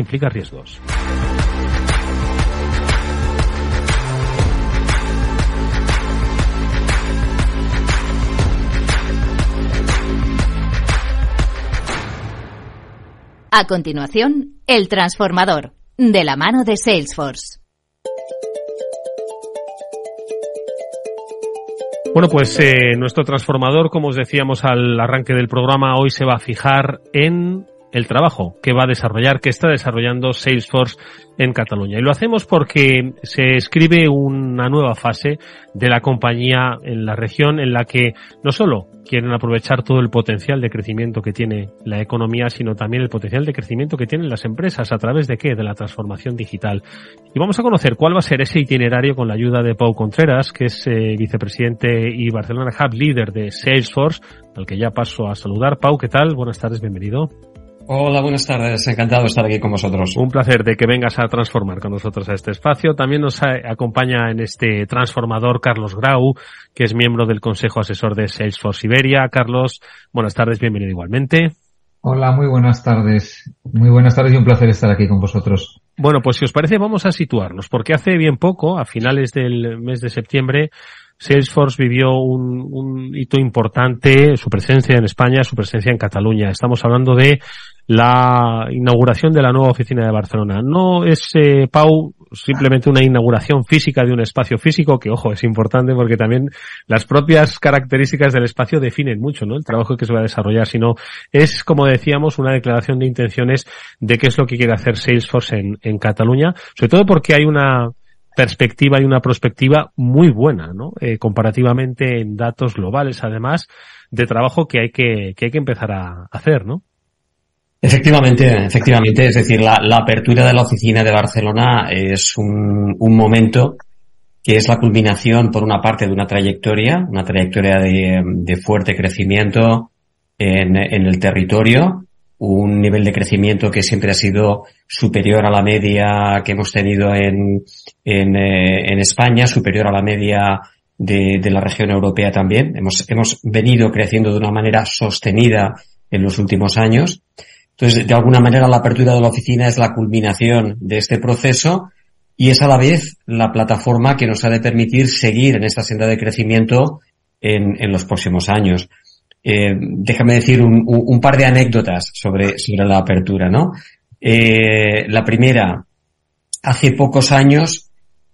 implica riesgos. A continuación, El Transformador, de la mano de Salesforce. Bueno, pues eh, nuestro transformador, como os decíamos al arranque del programa, hoy se va a fijar en el trabajo que va a desarrollar, que está desarrollando Salesforce en Cataluña. Y lo hacemos porque se escribe una nueva fase de la compañía en la región en la que no solo quieren aprovechar todo el potencial de crecimiento que tiene la economía, sino también el potencial de crecimiento que tienen las empresas a través de qué? De la transformación digital. Y vamos a conocer cuál va a ser ese itinerario con la ayuda de Pau Contreras, que es eh, vicepresidente y Barcelona Hub líder de Salesforce, al que ya paso a saludar. Pau, ¿qué tal? Buenas tardes, bienvenido. Hola, buenas tardes. Encantado de estar aquí con vosotros. Un placer de que vengas a transformar con nosotros a este espacio. También nos acompaña en este transformador Carlos Grau, que es miembro del Consejo Asesor de Salesforce Iberia. Carlos, buenas tardes, bienvenido igualmente. Hola, muy buenas tardes. Muy buenas tardes y un placer estar aquí con vosotros. Bueno, pues si os parece vamos a situarnos, porque hace bien poco, a finales del mes de septiembre, Salesforce vivió un, un, hito importante, su presencia en España, su presencia en Cataluña. Estamos hablando de la inauguración de la nueva oficina de Barcelona. No es, eh, Pau, simplemente una inauguración física de un espacio físico, que ojo, es importante porque también las propias características del espacio definen mucho, ¿no? El trabajo que se va a desarrollar, sino es, como decíamos, una declaración de intenciones de qué es lo que quiere hacer Salesforce en, en Cataluña, sobre todo porque hay una perspectiva y una perspectiva muy buena, ¿no? Eh, comparativamente en datos globales, además, de trabajo que hay que, que hay que empezar a hacer, ¿no? Efectivamente, efectivamente. Es decir, la, apertura de la oficina de Barcelona es un, momento que es la culminación, por una parte, de una trayectoria, una trayectoria de, fuerte crecimiento en, el territorio, un nivel de crecimiento que siempre ha sido superior a la media que hemos tenido en, en, eh, España, superior a la media de, de, la región europea también. Hemos, hemos venido creciendo de una manera sostenida en los últimos años. Entonces, de alguna manera, la apertura de la oficina es la culminación de este proceso y es a la vez la plataforma que nos ha de permitir seguir en esta senda de crecimiento en, los próximos años. Eh, déjame decir un, par de anécdotas sobre, sobre la apertura, ¿no? Eh, la primera, hace pocos años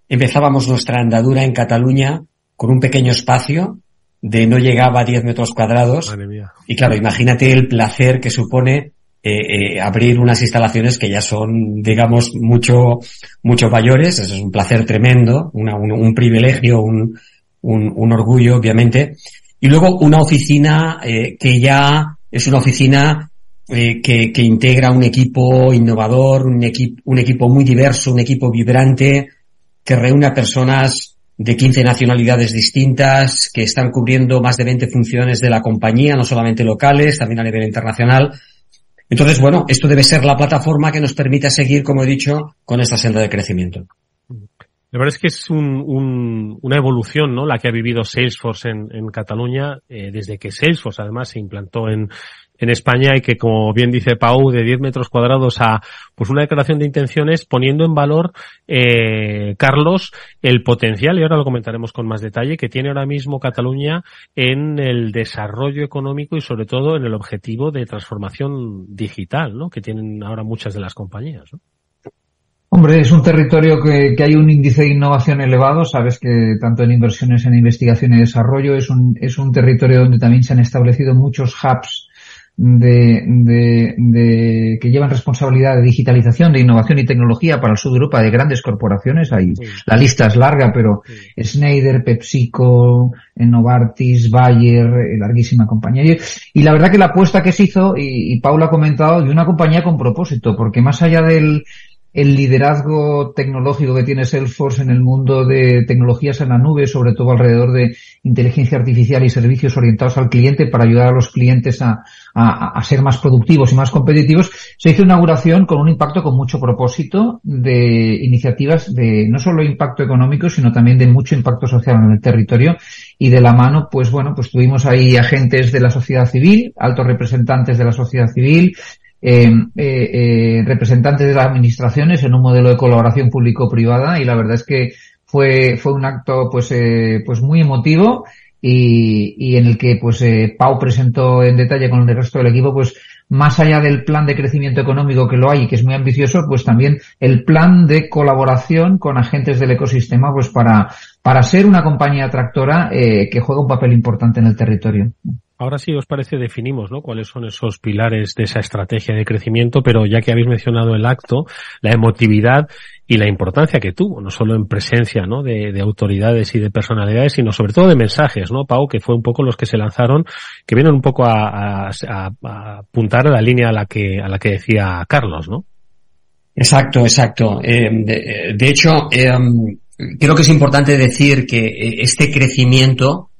empezábamos nuestra andadura en Cataluña con un pequeño espacio de no llegaba a 10 metros cuadrados. Y claro, imagínate el placer que supone eh, eh, abrir unas instalaciones que ya son, digamos, mucho, mucho mayores. Eso es un placer tremendo, un, privilegio, un, un, orgullo, obviamente. Y luego una oficina eh, que ya es una oficina eh, que, integra un equipo innovador, un, equipo un equipo muy diverso, un equipo vibrante, que reúne a personas de 15 nacionalidades distintas, que están cubriendo más de 20 funciones de la compañía, no solamente locales, también a nivel internacional. Entonces, bueno, esto debe ser la plataforma que nos permita seguir, como he dicho, con esta senda de crecimiento. Verdad es que es un, un, una evolución, ¿no? La que ha vivido Salesforce en, en Cataluña, eh, desde que Salesforce además se implantó en, en España y que, como bien dice Pau, de 10 metros cuadrados a pues una declaración de intenciones poniendo en valor, eh, Carlos, el potencial, y ahora lo comentaremos con más detalle, que tiene ahora mismo Cataluña en el desarrollo económico y sobre todo en el objetivo de transformación digital, ¿no? Que tienen ahora muchas de las compañías, ¿no? Hombre, es un territorio que, que, hay un índice de innovación elevado. Sabes que tanto en inversiones en investigación y desarrollo es un, es un territorio donde también se han establecido muchos hubs de, de, de, que llevan responsabilidad de digitalización, de innovación y tecnología para el sur de Europa de grandes corporaciones. Ahí sí. la lista es larga, pero sí. Schneider, PepsiCo, Novartis, Bayer, eh, larguísima compañía. Y la verdad que la apuesta que se hizo, y, y Paula ha comentado, de una compañía con propósito, porque más allá del, el liderazgo tecnológico que tiene Salesforce en el mundo de tecnologías en la nube, sobre todo alrededor de inteligencia artificial y servicios orientados al cliente para ayudar a los clientes a, ser más productivos y más competitivos, se hizo inauguración con un impacto con mucho propósito de iniciativas de no solo impacto económico, sino también de mucho impacto social en el territorio. Y de la mano, pues bueno, pues tuvimos ahí agentes de la sociedad civil, altos representantes de la sociedad civil, eh, eh, representantes de las administraciones en un modelo de colaboración público-privada y la verdad es que fue fue un acto pues eh, pues muy emotivo y, y, en el que pues eh, Pau presentó en detalle con el resto del equipo pues más allá del plan de crecimiento económico que lo hay y que es muy ambicioso pues también el plan de colaboración con agentes del ecosistema pues para para ser una compañía atractora eh, que juega un papel importante en el territorio. Ahora sí, os parece, definimos ¿no? cuáles son esos pilares de esa estrategia de crecimiento, pero ya que habéis mencionado el acto, la emotividad y la importancia que tuvo, no solo en presencia ¿no? de, de, autoridades y de personalidades, sino sobre todo de mensajes, ¿no, Pau? Que fue un poco los que se lanzaron, que vienen un poco a, a, apuntar a la línea a la que, a la que decía Carlos, ¿no? Exacto, exacto. Eh, de, de, hecho, eh, creo que es importante decir que eh, este crecimiento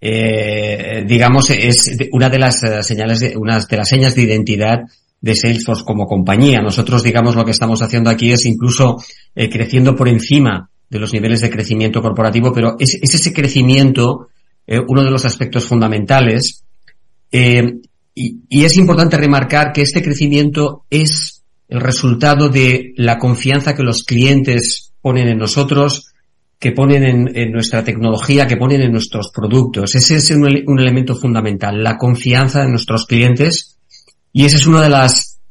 eh, digamos, es una de las eh, señales, de, una de las señas de identidad de Salesforce como compañía. Nosotros, digamos, lo que estamos haciendo aquí es incluso eh, creciendo por encima de los niveles de crecimiento corporativo, pero es, es ese crecimiento eh, uno de los aspectos fundamentales. Y es importante remarcar que este crecimiento es el resultado de la confianza que los clientes ponen en nosotros, que ponen en, nuestra tecnología, que ponen en nuestros productos. Ese es un, elemento fundamental, la confianza en nuestros clientes y ese es uno de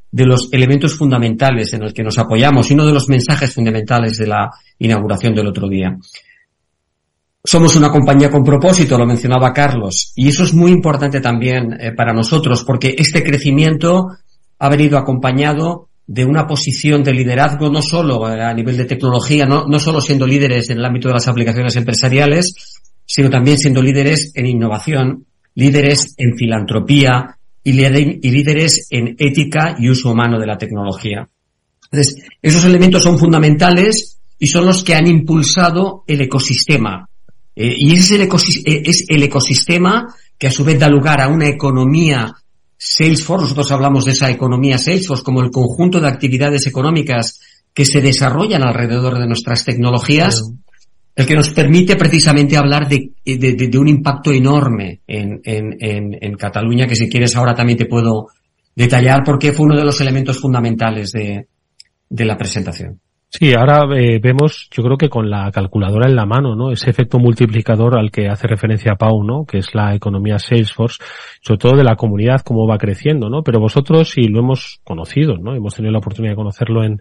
de los elementos fundamentales en el que nos apoyamos y uno de los mensajes fundamentales de la inauguración del otro día. Somos una compañía con propósito, lo mencionaba Carlos, y eso es muy importante también eh, para nosotros porque este crecimiento ha venido acompañado de una posición de liderazgo no solo a nivel de tecnología, no, no solo siendo líderes en el ámbito de las aplicaciones empresariales, sino también siendo líderes en innovación, líderes en filantropía y, líderes en ética y uso humano de la tecnología. Entonces, esos elementos son fundamentales y son los que han impulsado el ecosistema. Eh, y ese es el, es el ecosistema que a su vez da lugar a una economía Salesforce, nosotros hablamos de esa economía Salesforce como el conjunto de actividades económicas que se desarrollan alrededor de nuestras tecnologías, el que nos permite precisamente hablar de, de, de, de un impacto enorme en, en, en, en, Cataluña, que si quieres ahora también te puedo detallar porque fue uno de los elementos fundamentales de, de la presentación. Sí, ahora eh, vemos, yo creo que con la calculadora en la mano, ¿no? Ese efecto multiplicador al que hace referencia Pau, ¿no? Que es la economía Salesforce, sobre todo de la comunidad, cómo va creciendo, ¿no? Pero vosotros, y lo hemos conocido, ¿no? Hemos tenido la oportunidad de conocerlo en,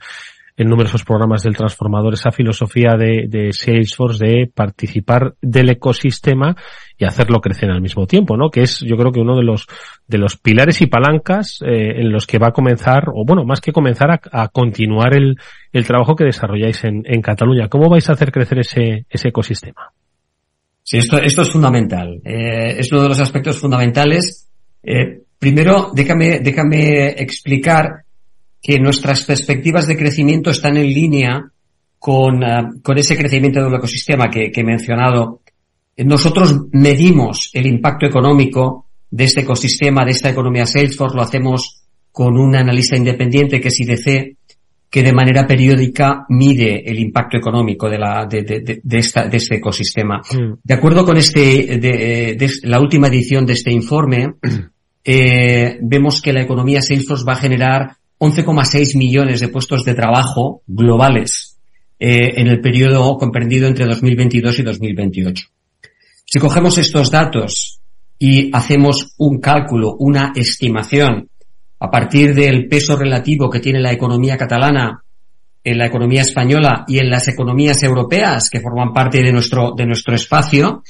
en numerosos programas del transformador, esa filosofía de, Salesforce de participar del ecosistema y hacerlo crecer al mismo tiempo, ¿no? Que es, yo creo que uno de los de los pilares y palancas eh, en los que va a comenzar, o bueno, más que comenzar a, a continuar el, el, trabajo que desarrolláis en, en, Cataluña. ¿Cómo vais a hacer crecer ese, ese ecosistema? Sí, esto, esto es fundamental. Eh, es uno de los aspectos fundamentales. Eh, primero, déjame, déjame explicar que nuestras perspectivas de crecimiento están en línea con, uh, con ese crecimiento del ecosistema que, que he mencionado. Nosotros medimos el impacto económico de este ecosistema, de esta economía Salesforce, lo hacemos con un analista independiente que es IDC, que de manera periódica mide el impacto económico de la de, de, de, esta, de este ecosistema. Mm. De acuerdo con este de, de, la última edición de este informe, [clears throat] eh, vemos que la economía Salesforce va a generar 11,6 millones de puestos de trabajo globales eh, en el periodo comprendido entre 2022 y 2028. Si cogemos estos datos y hacemos un cálculo, una estimación a partir del peso relativo que tiene la economía catalana en la economía española y en las economías europeas que forman parte de nuestro, de nuestro espacio,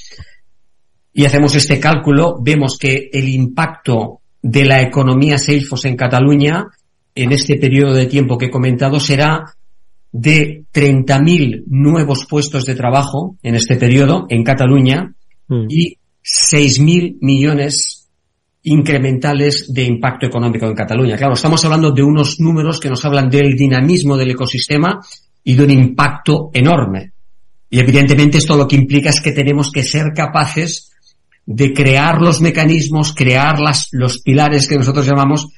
y hacemos este cálculo, vemos que el impacto de la economía Salesforce en Cataluña en este periodo de tiempo que he comentado será de 30.000 nuevos puestos de trabajo en este periodo en Cataluña mm. y 6.000 millones incrementales de impacto económico en Cataluña. Claro, estamos hablando de unos números que nos hablan del dinamismo del ecosistema y de un impacto enorme. Y evidentemente esto lo que implica es que tenemos que ser capaces de crear los mecanismos, crear las, los pilares que nosotros llamamos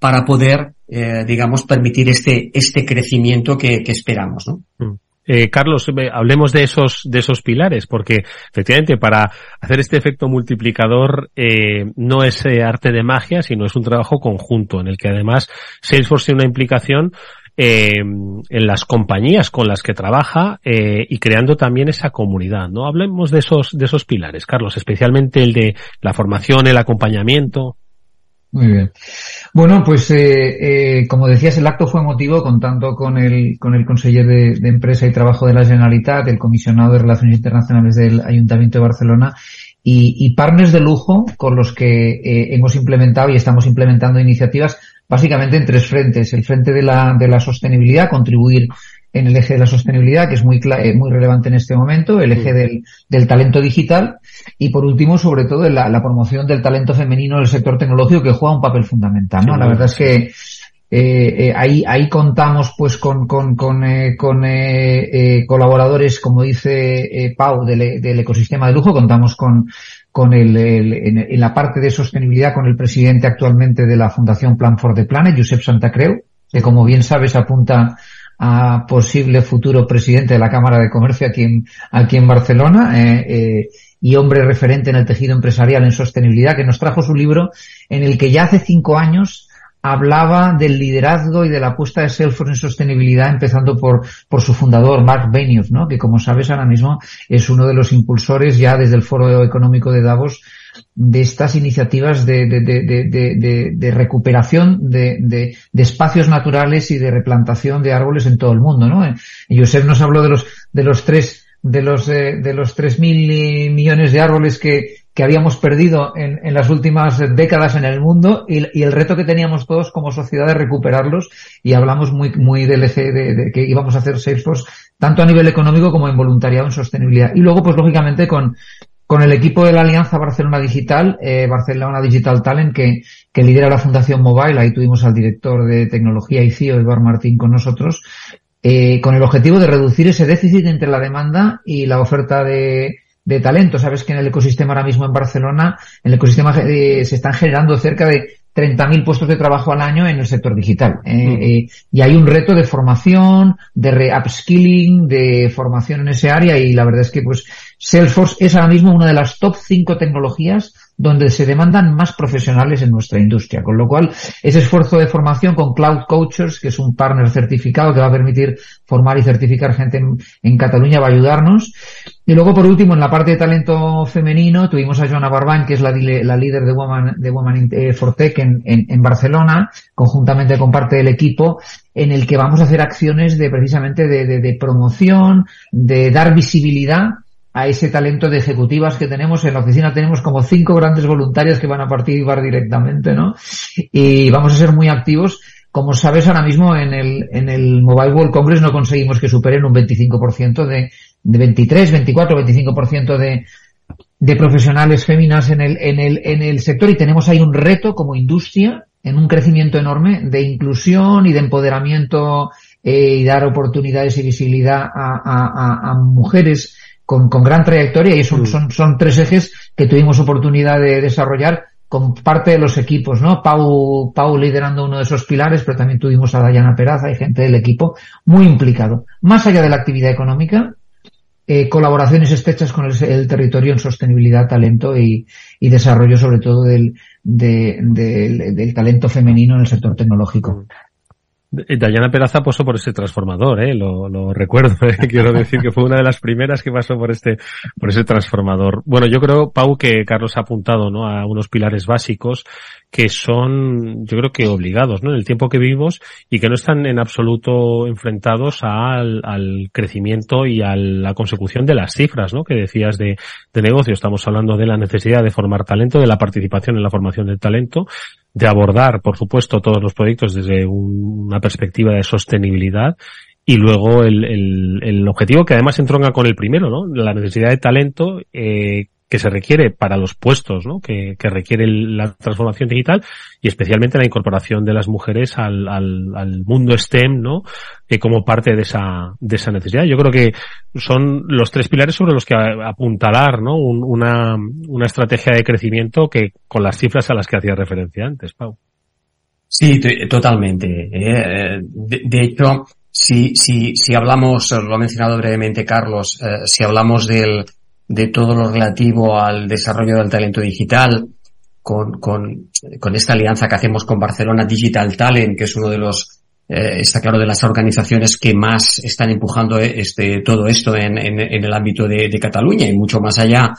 para poder, eh, digamos, permitir este, este crecimiento que, esperamos, ¿no? Mm. Eh, Carlos, hablemos de esos, de esos pilares, porque efectivamente para hacer este efecto multiplicador eh, no es eh, arte de magia, sino es un trabajo conjunto en el que además Salesforce tiene una implicación en las compañías con las que trabaja y creando también esa comunidad, ¿no? Hablemos de esos, de esos pilares, Carlos, especialmente el de la formación, el acompañamiento. Muy bien. Bueno, pues eh, eh, como decías, el acto fue emotivo contando con el con el conseller de, de, Empresa y Trabajo de la Generalitat, el comisionado de Relaciones Internacionales del Ayuntamiento de Barcelona y, y partners de lujo con los que eh, hemos implementado y estamos implementando iniciativas básicamente en tres frentes. El frente de la, de la sostenibilidad, contribuir en el eje de la sostenibilidad, que es muy, eh, muy relevante en este momento, el eje del, del talento digital y por último, sobre todo, la, la, promoción del talento femenino en el sector tecnológico que juega un papel fundamental. ¿no? La verdad es que eh, eh, ahí, ahí contamos pues con, con, con, eh, con eh, colaboradores, como dice Pau, del, del, ecosistema de lujo, contamos con, con el, el en, en, la parte de sostenibilidad con el presidente actualmente de la Fundación Plan for the Planet, Josep Santacreu, que como bien sabes apunta a posible futuro presidente de la Cámara de Comercio aquí en, aquí en Barcelona eh, eh, y hombre referente en el tejido empresarial en sostenibilidad, que nos trajo su libro en el que ya hace cinco años hablaba del liderazgo y de la apuesta de Salesforce en sostenibilidad, empezando por, por su fundador, Mark Benioff, ¿no? que como sabes ahora mismo es uno de los impulsores ya desde el Foro Económico de Davos de estas iniciativas de, de, de, de recuperación de, espacios naturales y de replantación de árboles en todo el mundo, ¿no? Josep nos habló de los, de los tres, de los, eh, de los tres mil millones de árboles que, que habíamos perdido en, en, las últimas décadas en el mundo y, y, el reto que teníamos todos como sociedad de recuperarlos y hablamos muy, muy del eje de, de, que íbamos a hacer Salesforce tanto a nivel económico como en voluntariado en sostenibilidad. Y luego, pues lógicamente con, con el equipo de la Alianza Barcelona Digital, eh, Barcelona Digital Talent, que, que lidera la Fundación Mobile, ahí tuvimos al director de tecnología y CIO, Eduard Martín, con nosotros, eh, con el objetivo de reducir ese déficit entre la demanda y la oferta de, de talento. Sabes que en el ecosistema ahora mismo en Barcelona, en el ecosistema eh, se están generando cerca de 30.000 puestos de trabajo al año en el sector digital. Eh, mm. eh, y hay un reto de formación, de re-upskilling, de formación en ese área y la verdad es que pues Salesforce es ahora mismo una de las top 5 tecnologías donde se demandan más profesionales en nuestra industria. Con lo cual, ese esfuerzo de formación con Cloud Coachers, que es un partner certificado que va a permitir formar y certificar gente en, Cataluña, va a ayudarnos. Y luego, por último, en la parte de talento femenino, tuvimos a Joana Barbán, que es la, líder de Woman, de Woman eh, for Tech en, en, Barcelona, conjuntamente con parte del equipo, en el que vamos a hacer acciones de precisamente de promoción, de dar visibilidad a ese talento de ejecutivas que tenemos. En la oficina tenemos como cinco grandes voluntarias que van a participar directamente, ¿no? Y vamos a ser muy activos. Como sabes, ahora mismo en el, en el Mobile World Congress no conseguimos que superen un 25% de, de 23, 24, 25% de, de profesionales féminas en el, en el, en el sector y tenemos ahí un reto como industria en un crecimiento enorme de inclusión y de empoderamiento eh, y dar oportunidades y visibilidad a, a, a mujeres con, con, gran trayectoria y son, mm. son, son tres ejes que tuvimos oportunidad de desarrollar con parte de los equipos, ¿no? Pau, Pau liderando uno de esos pilares, pero también tuvimos a Dayana Peraza y gente del equipo muy implicado. Más allá de la actividad económica, eh, colaboraciones estrechas con el, territorio en sostenibilidad, talento y, y desarrollo sobre todo del, de, del talento femenino en el sector tecnológico. Dayana Peraza pasó por ese transformador, ¿eh? lo, lo recuerdo, [laughs] ¿eh? quiero decir que fue una de las primeras que pasó por este, por ese transformador. Bueno, yo creo, Pau, que Carlos ha apuntado, ¿no? A unos pilares básicos que son, yo creo que obligados, ¿no? En el tiempo que vivimos y que no están en absoluto enfrentados al, al crecimiento y a la consecución de las cifras, ¿no? Que decías de, de negocio. Estamos hablando de la necesidad de formar talento, de la participación en la formación del talento, de abordar, por supuesto, todos los proyectos desde una perspectiva de sostenibilidad y luego el, el, el, objetivo que además entronca con el primero, ¿no? La necesidad de talento eh, que se requiere para los puestos, ¿no? Que, que requiere la transformación digital y especialmente la incorporación de las mujeres al, al, al mundo STEM, ¿no? Eh, como parte de esa, de esa necesidad. Yo creo que son los tres pilares sobre los que apuntalar, ¿no? una, una estrategia de crecimiento que con las cifras a las que hacía referencia antes, Pau. Sí, totalmente. Eh, de, de, hecho, si, si, si hablamos, lo ha mencionado brevemente Carlos, eh, si hablamos del, de todo lo relativo al desarrollo del talento digital, con, con, con esta alianza que hacemos con Barcelona Digital Talent, que es uno de los, eh, está claro, de las organizaciones que más están empujando este, todo esto en, en, en el ámbito de, de, Cataluña y mucho más allá.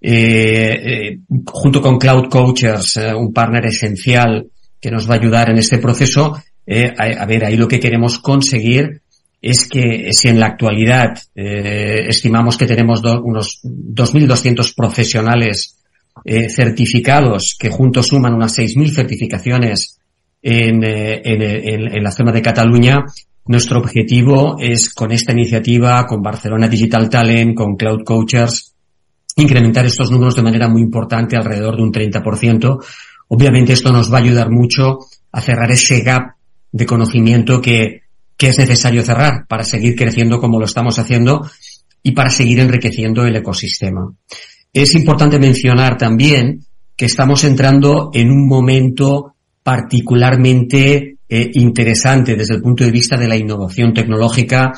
Eh, eh, junto con Cloud Coachers, eh, un partner esencial que nos va a ayudar en este proceso, eh, a, ver, ahí lo que queremos conseguir es que si en la actualidad eh, estimamos que tenemos unos 2.200 profesionales eh, certificados que juntos suman unas 6.000 certificaciones en, eh, en, en, en, la zona de Cataluña, nuestro objetivo es con esta iniciativa, con Barcelona Digital Talent, con Cloud Coachers, incrementar estos números de manera muy importante, alrededor de un 30%. Obviamente esto nos va a ayudar mucho a cerrar ese gap de conocimiento que que es necesario cerrar para seguir creciendo como lo estamos haciendo y para seguir enriqueciendo el ecosistema. Es importante mencionar también que estamos entrando en un momento particularmente eh, interesante desde el punto de vista de la innovación tecnológica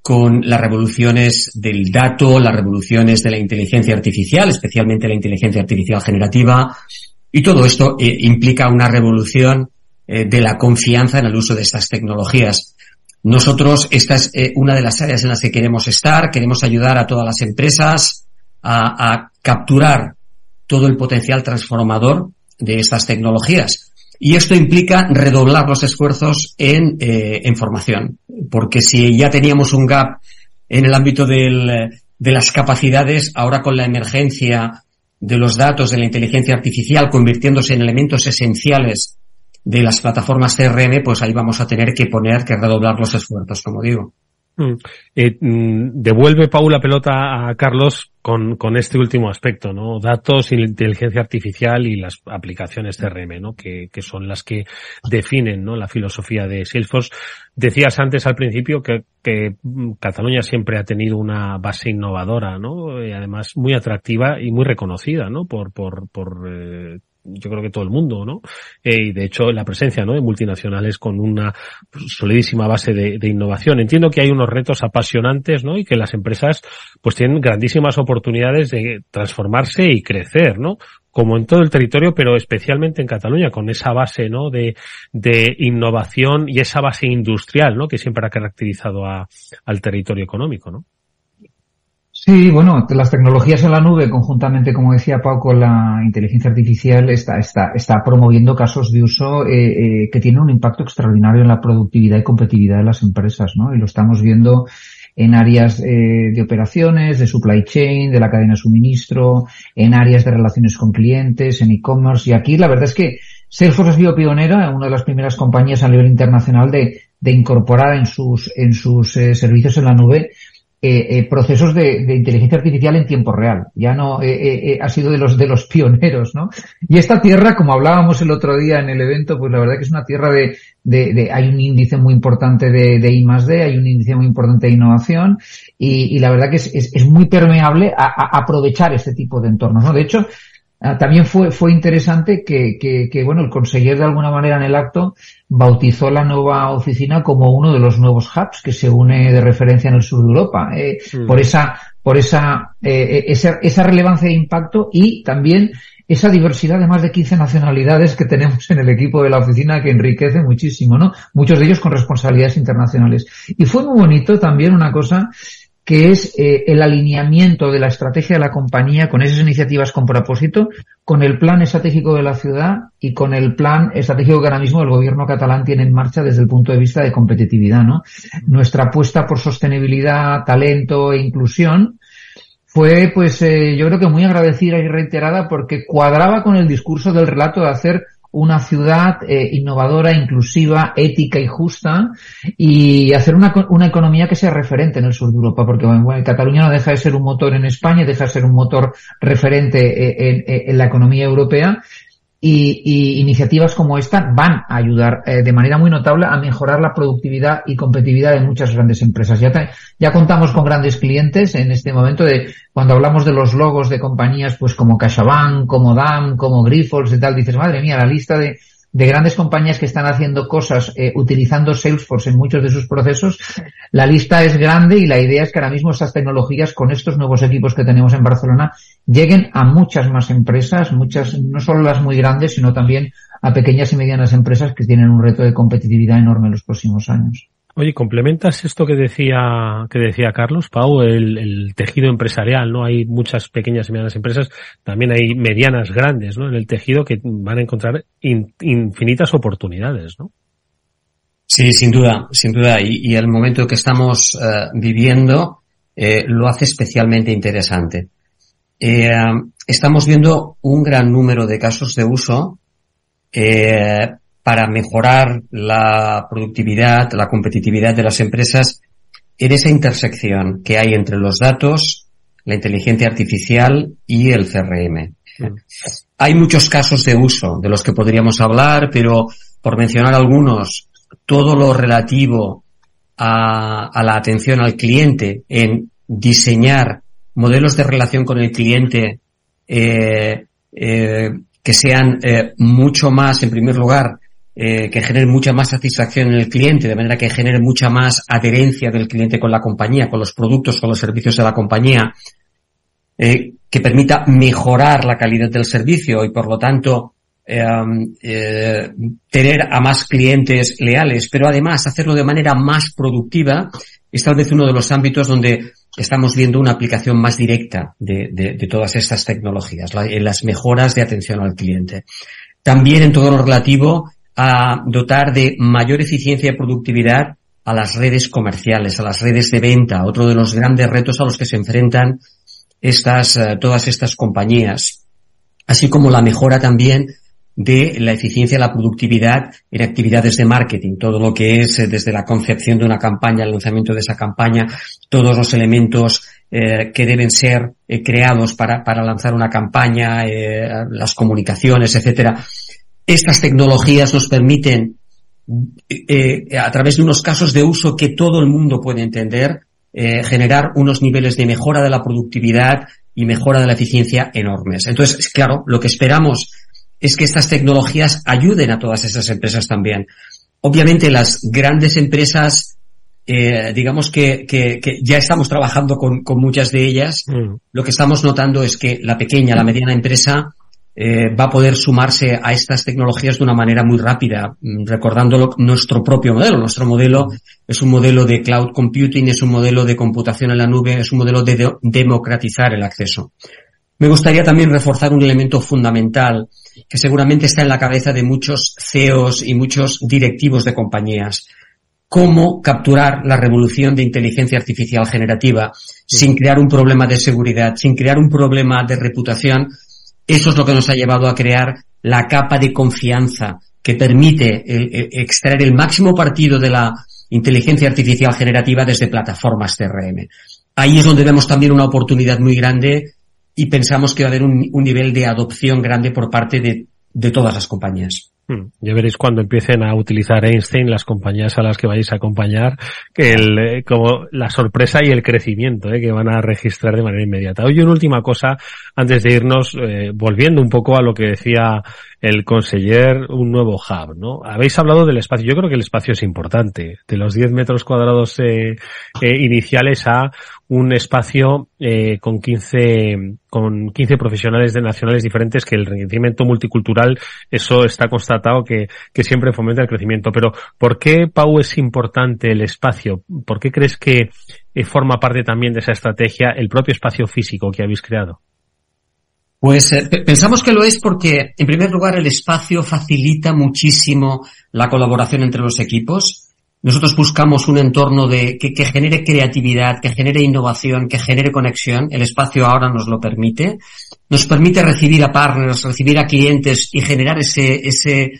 con las revoluciones del dato, las revoluciones de la inteligencia artificial, especialmente la inteligencia artificial generativa, y todo esto eh, implica una revolución eh, de la confianza en el uso de estas tecnologías. Nosotros, esta es eh, una de las áreas en las que queremos estar, queremos ayudar a todas las empresas a, capturar todo el potencial transformador de estas tecnologías. Y esto implica redoblar los esfuerzos en, eh, en formación, porque si ya teníamos un gap en el ámbito de las capacidades, ahora con la emergencia de los datos de la inteligencia artificial convirtiéndose en elementos esenciales de las plataformas CRM, pues ahí vamos a tener que poner, que redoblar los esfuerzos, como digo. Mm. Eh, mm, devuelve Paula pelota a Carlos con, con este último aspecto, ¿no? Datos, inteligencia artificial y las aplicaciones CRM, ¿no? Que, que son las que definen, ¿no? La filosofía de Salesforce. Decías antes al principio que, que Cataluña siempre ha tenido una base innovadora, ¿no? Y además muy atractiva y muy reconocida, ¿no? Por, por, por eh, yo creo que todo el mundo, ¿no? Eh, y de hecho la presencia, ¿no? De multinacionales con una solidísima base de, innovación. Entiendo que hay unos retos apasionantes, ¿no? Y que las empresas pues tienen grandísimas oportunidades de transformarse y crecer, ¿no? Como en todo el territorio, pero especialmente en Cataluña, con esa base, ¿no? De, de innovación y esa base industrial, ¿no? Que siempre ha caracterizado a, al territorio económico, ¿no? Sí, bueno, las tecnologías en la nube, conjuntamente, como decía Pau, con la inteligencia artificial, está, está, está promoviendo casos de uso eh, eh, que tienen un impacto extraordinario en la productividad y competitividad de las empresas, ¿no? Y lo estamos viendo en áreas eh, de operaciones, de supply chain, de la cadena de suministro, en áreas de relaciones con clientes, en e-commerce. Y aquí la verdad es que Salesforce ha sido pionera, una de las primeras compañías a nivel internacional de, de incorporar en sus, en sus eh, servicios en la nube procesos de, de, inteligencia artificial en tiempo real. Ya no ha sido de los de los pioneros, ¿no? Y esta tierra, como hablábamos el otro día en el evento, pues la verdad que es una tierra de, de, hay un índice muy importante de, de I más D, hay un índice muy importante de innovación y, la verdad que es, es, muy permeable a, aprovechar este tipo de entornos, ¿no? De hecho, ah, también fue, fue interesante que, que, que, bueno, el conseller de alguna manera en el acto bautizó la nueva oficina como uno de los nuevos hubs que se une de referencia en el sur de Europa, eh, por esa, por esa, eh, esa, esa relevancia de impacto y también esa diversidad de más de 15 nacionalidades que tenemos en el equipo de la oficina que enriquece muchísimo, ¿no? Muchos de ellos con responsabilidades internacionales. Y fue muy bonito también una cosa que es eh, el alineamiento de la estrategia de la compañía con esas iniciativas con propósito, con el plan estratégico de la ciudad y con el plan estratégico que ahora mismo el gobierno catalán tiene en marcha desde el punto de vista de competitividad, ¿no? Nuestra apuesta por sostenibilidad, talento e inclusión, fue, pues, eh, yo creo que muy agradecida y reiterada porque cuadraba con el discurso del relato de hacer una ciudad eh, innovadora, inclusiva, ética y justa y hacer una, una, economía que sea referente en el sur de Europa, porque bueno, Cataluña no deja de ser un motor en España, deja de ser un motor referente eh, en, en la economía europea y, y, iniciativas como esta van a ayudar eh, de manera muy notable a mejorar la productividad y competitividad de muchas grandes empresas. Ya, ya contamos con grandes clientes en este momento de cuando hablamos de los logos de compañías pues como CaixaBank, como DAM, como Grifols y tal, dices, madre mía, la lista de, de grandes compañías que están haciendo cosas eh, utilizando Salesforce en muchos de sus procesos, la lista es grande y la idea es que ahora mismo estas tecnologías con estos nuevos equipos que tenemos en Barcelona lleguen a muchas más empresas, muchas, no solo las muy grandes, sino también a pequeñas y medianas empresas que tienen un reto de competitividad enorme en los próximos años. Oye, complementas esto que decía que decía Carlos, Pau, el, el, tejido empresarial, ¿no? Hay muchas pequeñas y medianas empresas, también hay medianas grandes, ¿no? En el tejido que van a encontrar in, infinitas oportunidades, ¿no? Sí, sin duda, sin duda. Y, y el momento que estamos uh, viviendo eh, lo hace especialmente interesante. Eh, estamos viendo un gran número de casos de uso eh, para mejorar la productividad, la competitividad de las empresas en esa intersección que hay entre los datos, la inteligencia artificial y el CRM. Hay muchos casos de uso de los que podríamos hablar, pero por mencionar algunos, todo lo relativo a, a la atención al cliente en diseñar modelos de relación con el cliente eh, eh, que sean eh, mucho más, en primer lugar, eh, que generen mucha más satisfacción en el cliente, de manera que genere mucha más adherencia del cliente con la compañía, con los productos, con los servicios de la compañía, eh, que permita mejorar la calidad del servicio y por lo tanto eh, tener a más clientes leales, pero además hacerlo de manera más productiva, es tal vez uno de los ámbitos donde estamos viendo una aplicación más directa de, todas estas tecnologías, en las mejoras de atención al cliente. También en todo lo relativo a dotar de mayor eficiencia y productividad a las redes comerciales, a las redes de venta, otro de los grandes retos a los que se enfrentan estas, uh, todas estas compañías, así como la mejora también de la eficiencia la productividad en actividades de marketing, todo lo que es eh, desde la concepción de una campaña, el lanzamiento de esa campaña, todos los elementos eh, que deben ser eh, creados para, para lanzar una campaña, las comunicaciones, etcétera. Estas tecnologías nos permiten, a través de unos casos de uso que todo el mundo puede entender, generar unos niveles de mejora de la productividad y mejora de la eficiencia enormes. Entonces, claro, lo que esperamos es que estas tecnologías ayuden a todas esas empresas también. Obviamente las grandes empresas, eh, digamos que, que, que, ya estamos trabajando con, con muchas de ellas, mm. lo que estamos notando es que la pequeña, la mediana empresa eh, va a poder sumarse a estas tecnologías de una manera muy rápida, mm, recordando nuestro propio modelo. Nuestro modelo es un modelo de cloud computing, es un modelo de computación en la nube, es un modelo de, de democratizar el acceso. Me gustaría también reforzar un elemento fundamental que seguramente está en la cabeza de muchos CEOs y muchos directivos de compañías. Cómo capturar la revolución de inteligencia artificial generativa sin crear un problema de seguridad, sin crear un problema de reputación. Eso es lo que nos ha llevado a crear la capa de confianza que permite el, el, extraer el máximo partido de la inteligencia artificial generativa desde plataformas CRM. ahí es donde vemos también una oportunidad muy grande y pensamos que va a haber un, nivel de adopción grande por parte de, todas las compañías. Hmm. Ya veréis cuando empiecen a utilizar Einstein las compañías a las que vais a acompañar, que eh, como la sorpresa y el crecimiento eh, que van a registrar de manera inmediata. Oye, una última cosa antes de irnos, eh, volviendo un poco a lo que decía el conseller, un nuevo hub, ¿no? Habéis hablado del espacio. Yo creo que el espacio es importante. De los 10 metros cuadrados eh, iniciales a un espacio eh, con 15 con 15 profesionales de nacionales diferentes que el crecimiento multicultural eso está constatado que, que siempre fomenta el crecimiento pero ¿por qué Pau es importante el espacio? ¿por qué crees que eh, forma parte también de esa estrategia el propio espacio físico que habéis creado? Pues eh, pensamos que lo es porque, en primer lugar, el espacio facilita muchísimo la colaboración entre los equipos. Nosotros buscamos un entorno de, que, genere creatividad, que genere innovación, que genere conexión. El espacio ahora nos lo permite. Nos permite recibir a partners, recibir a clientes y generar ese, ese,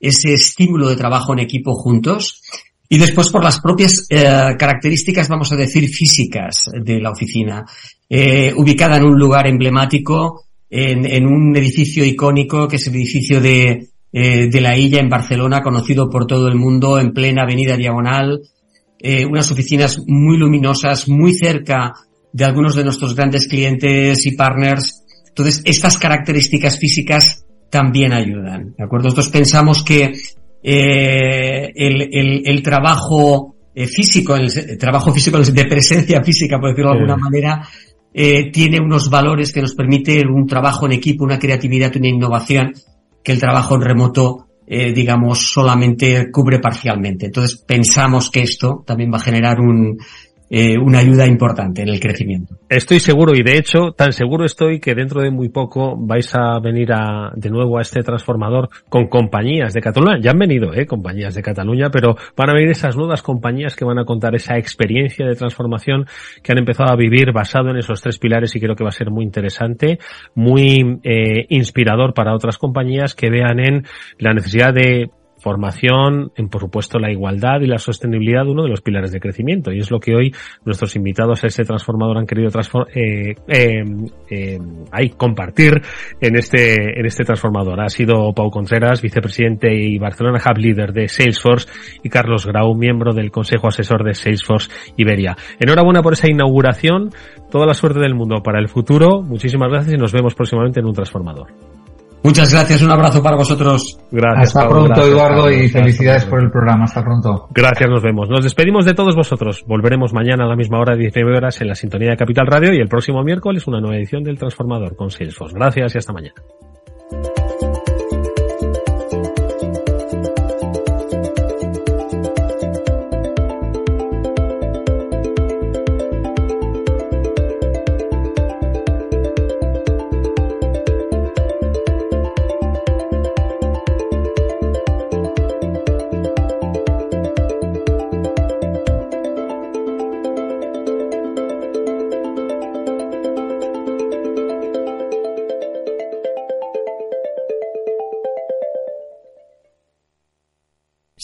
ese estímulo de trabajo en equipo juntos. Y después por las propias eh, características, vamos a decir, físicas de la oficina. Eh, ubicada en un lugar emblemático, en, en, un edificio icónico que es el edificio de, eh, de la Illa en Barcelona, conocido por todo el mundo, en plena avenida Diagonal, eh, unas oficinas muy luminosas, muy cerca de algunos de nuestros grandes clientes y partners. Entonces, estas características físicas también ayudan, ¿de acuerdo? Nosotros pensamos que eh, el, el, el, trabajo eh, físico, el, el, trabajo físico de presencia física, por decirlo de alguna manera, eh, tiene unos valores que nos permite un trabajo en equipo, una creatividad, una innovación que el trabajo en remoto, eh, digamos, solamente cubre parcialmente. Entonces pensamos que esto también va a generar un, eh, una ayuda importante en el crecimiento. Estoy seguro y de hecho tan seguro estoy que dentro de muy poco vais a venir a, de nuevo a este transformador con compañías de Cataluña. Ya han venido, eh, compañías de Cataluña, pero van a venir esas nuevas compañías que van a contar esa experiencia de transformación que han empezado a vivir basado en esos tres pilares y creo que va a ser muy interesante, muy eh, inspirador para otras compañías que vean en la necesidad de formación, en por supuesto la igualdad y la sostenibilidad, uno de los pilares de crecimiento. Y es lo que hoy nuestros invitados a ese transformador han querido eh, eh, eh, ahí compartir en este, en este transformador. Ha sido Pau Contreras, vicepresidente y Barcelona Hub Leader de Salesforce, y Carlos Grau, miembro del Consejo Asesor de Salesforce Iberia. Enhorabuena por esa inauguración. Toda la suerte del mundo para el futuro. Muchísimas gracias y nos vemos próximamente en un transformador. Muchas gracias, un abrazo para vosotros. Gracias. Hasta Pablo, pronto, gracias, Eduardo, Pablo, y felicidades por el programa. Hasta pronto. Gracias, nos vemos. Nos despedimos de todos vosotros. Volveremos mañana a la misma hora, 19 horas, en la sintonía de Capital Radio y el próximo miércoles una nueva edición del Transformador con Salesforce. Gracias y hasta mañana.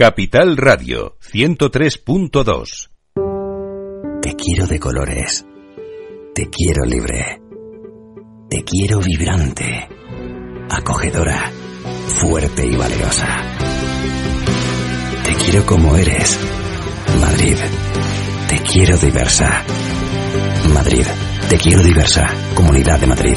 Capital Radio 103.2 Te quiero de colores. Te quiero libre. Te quiero vibrante. Acogedora. Fuerte y valerosa. Te quiero como eres. Madrid. Te quiero diversa. Madrid. Te quiero diversa. Comunidad de Madrid.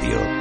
Radio.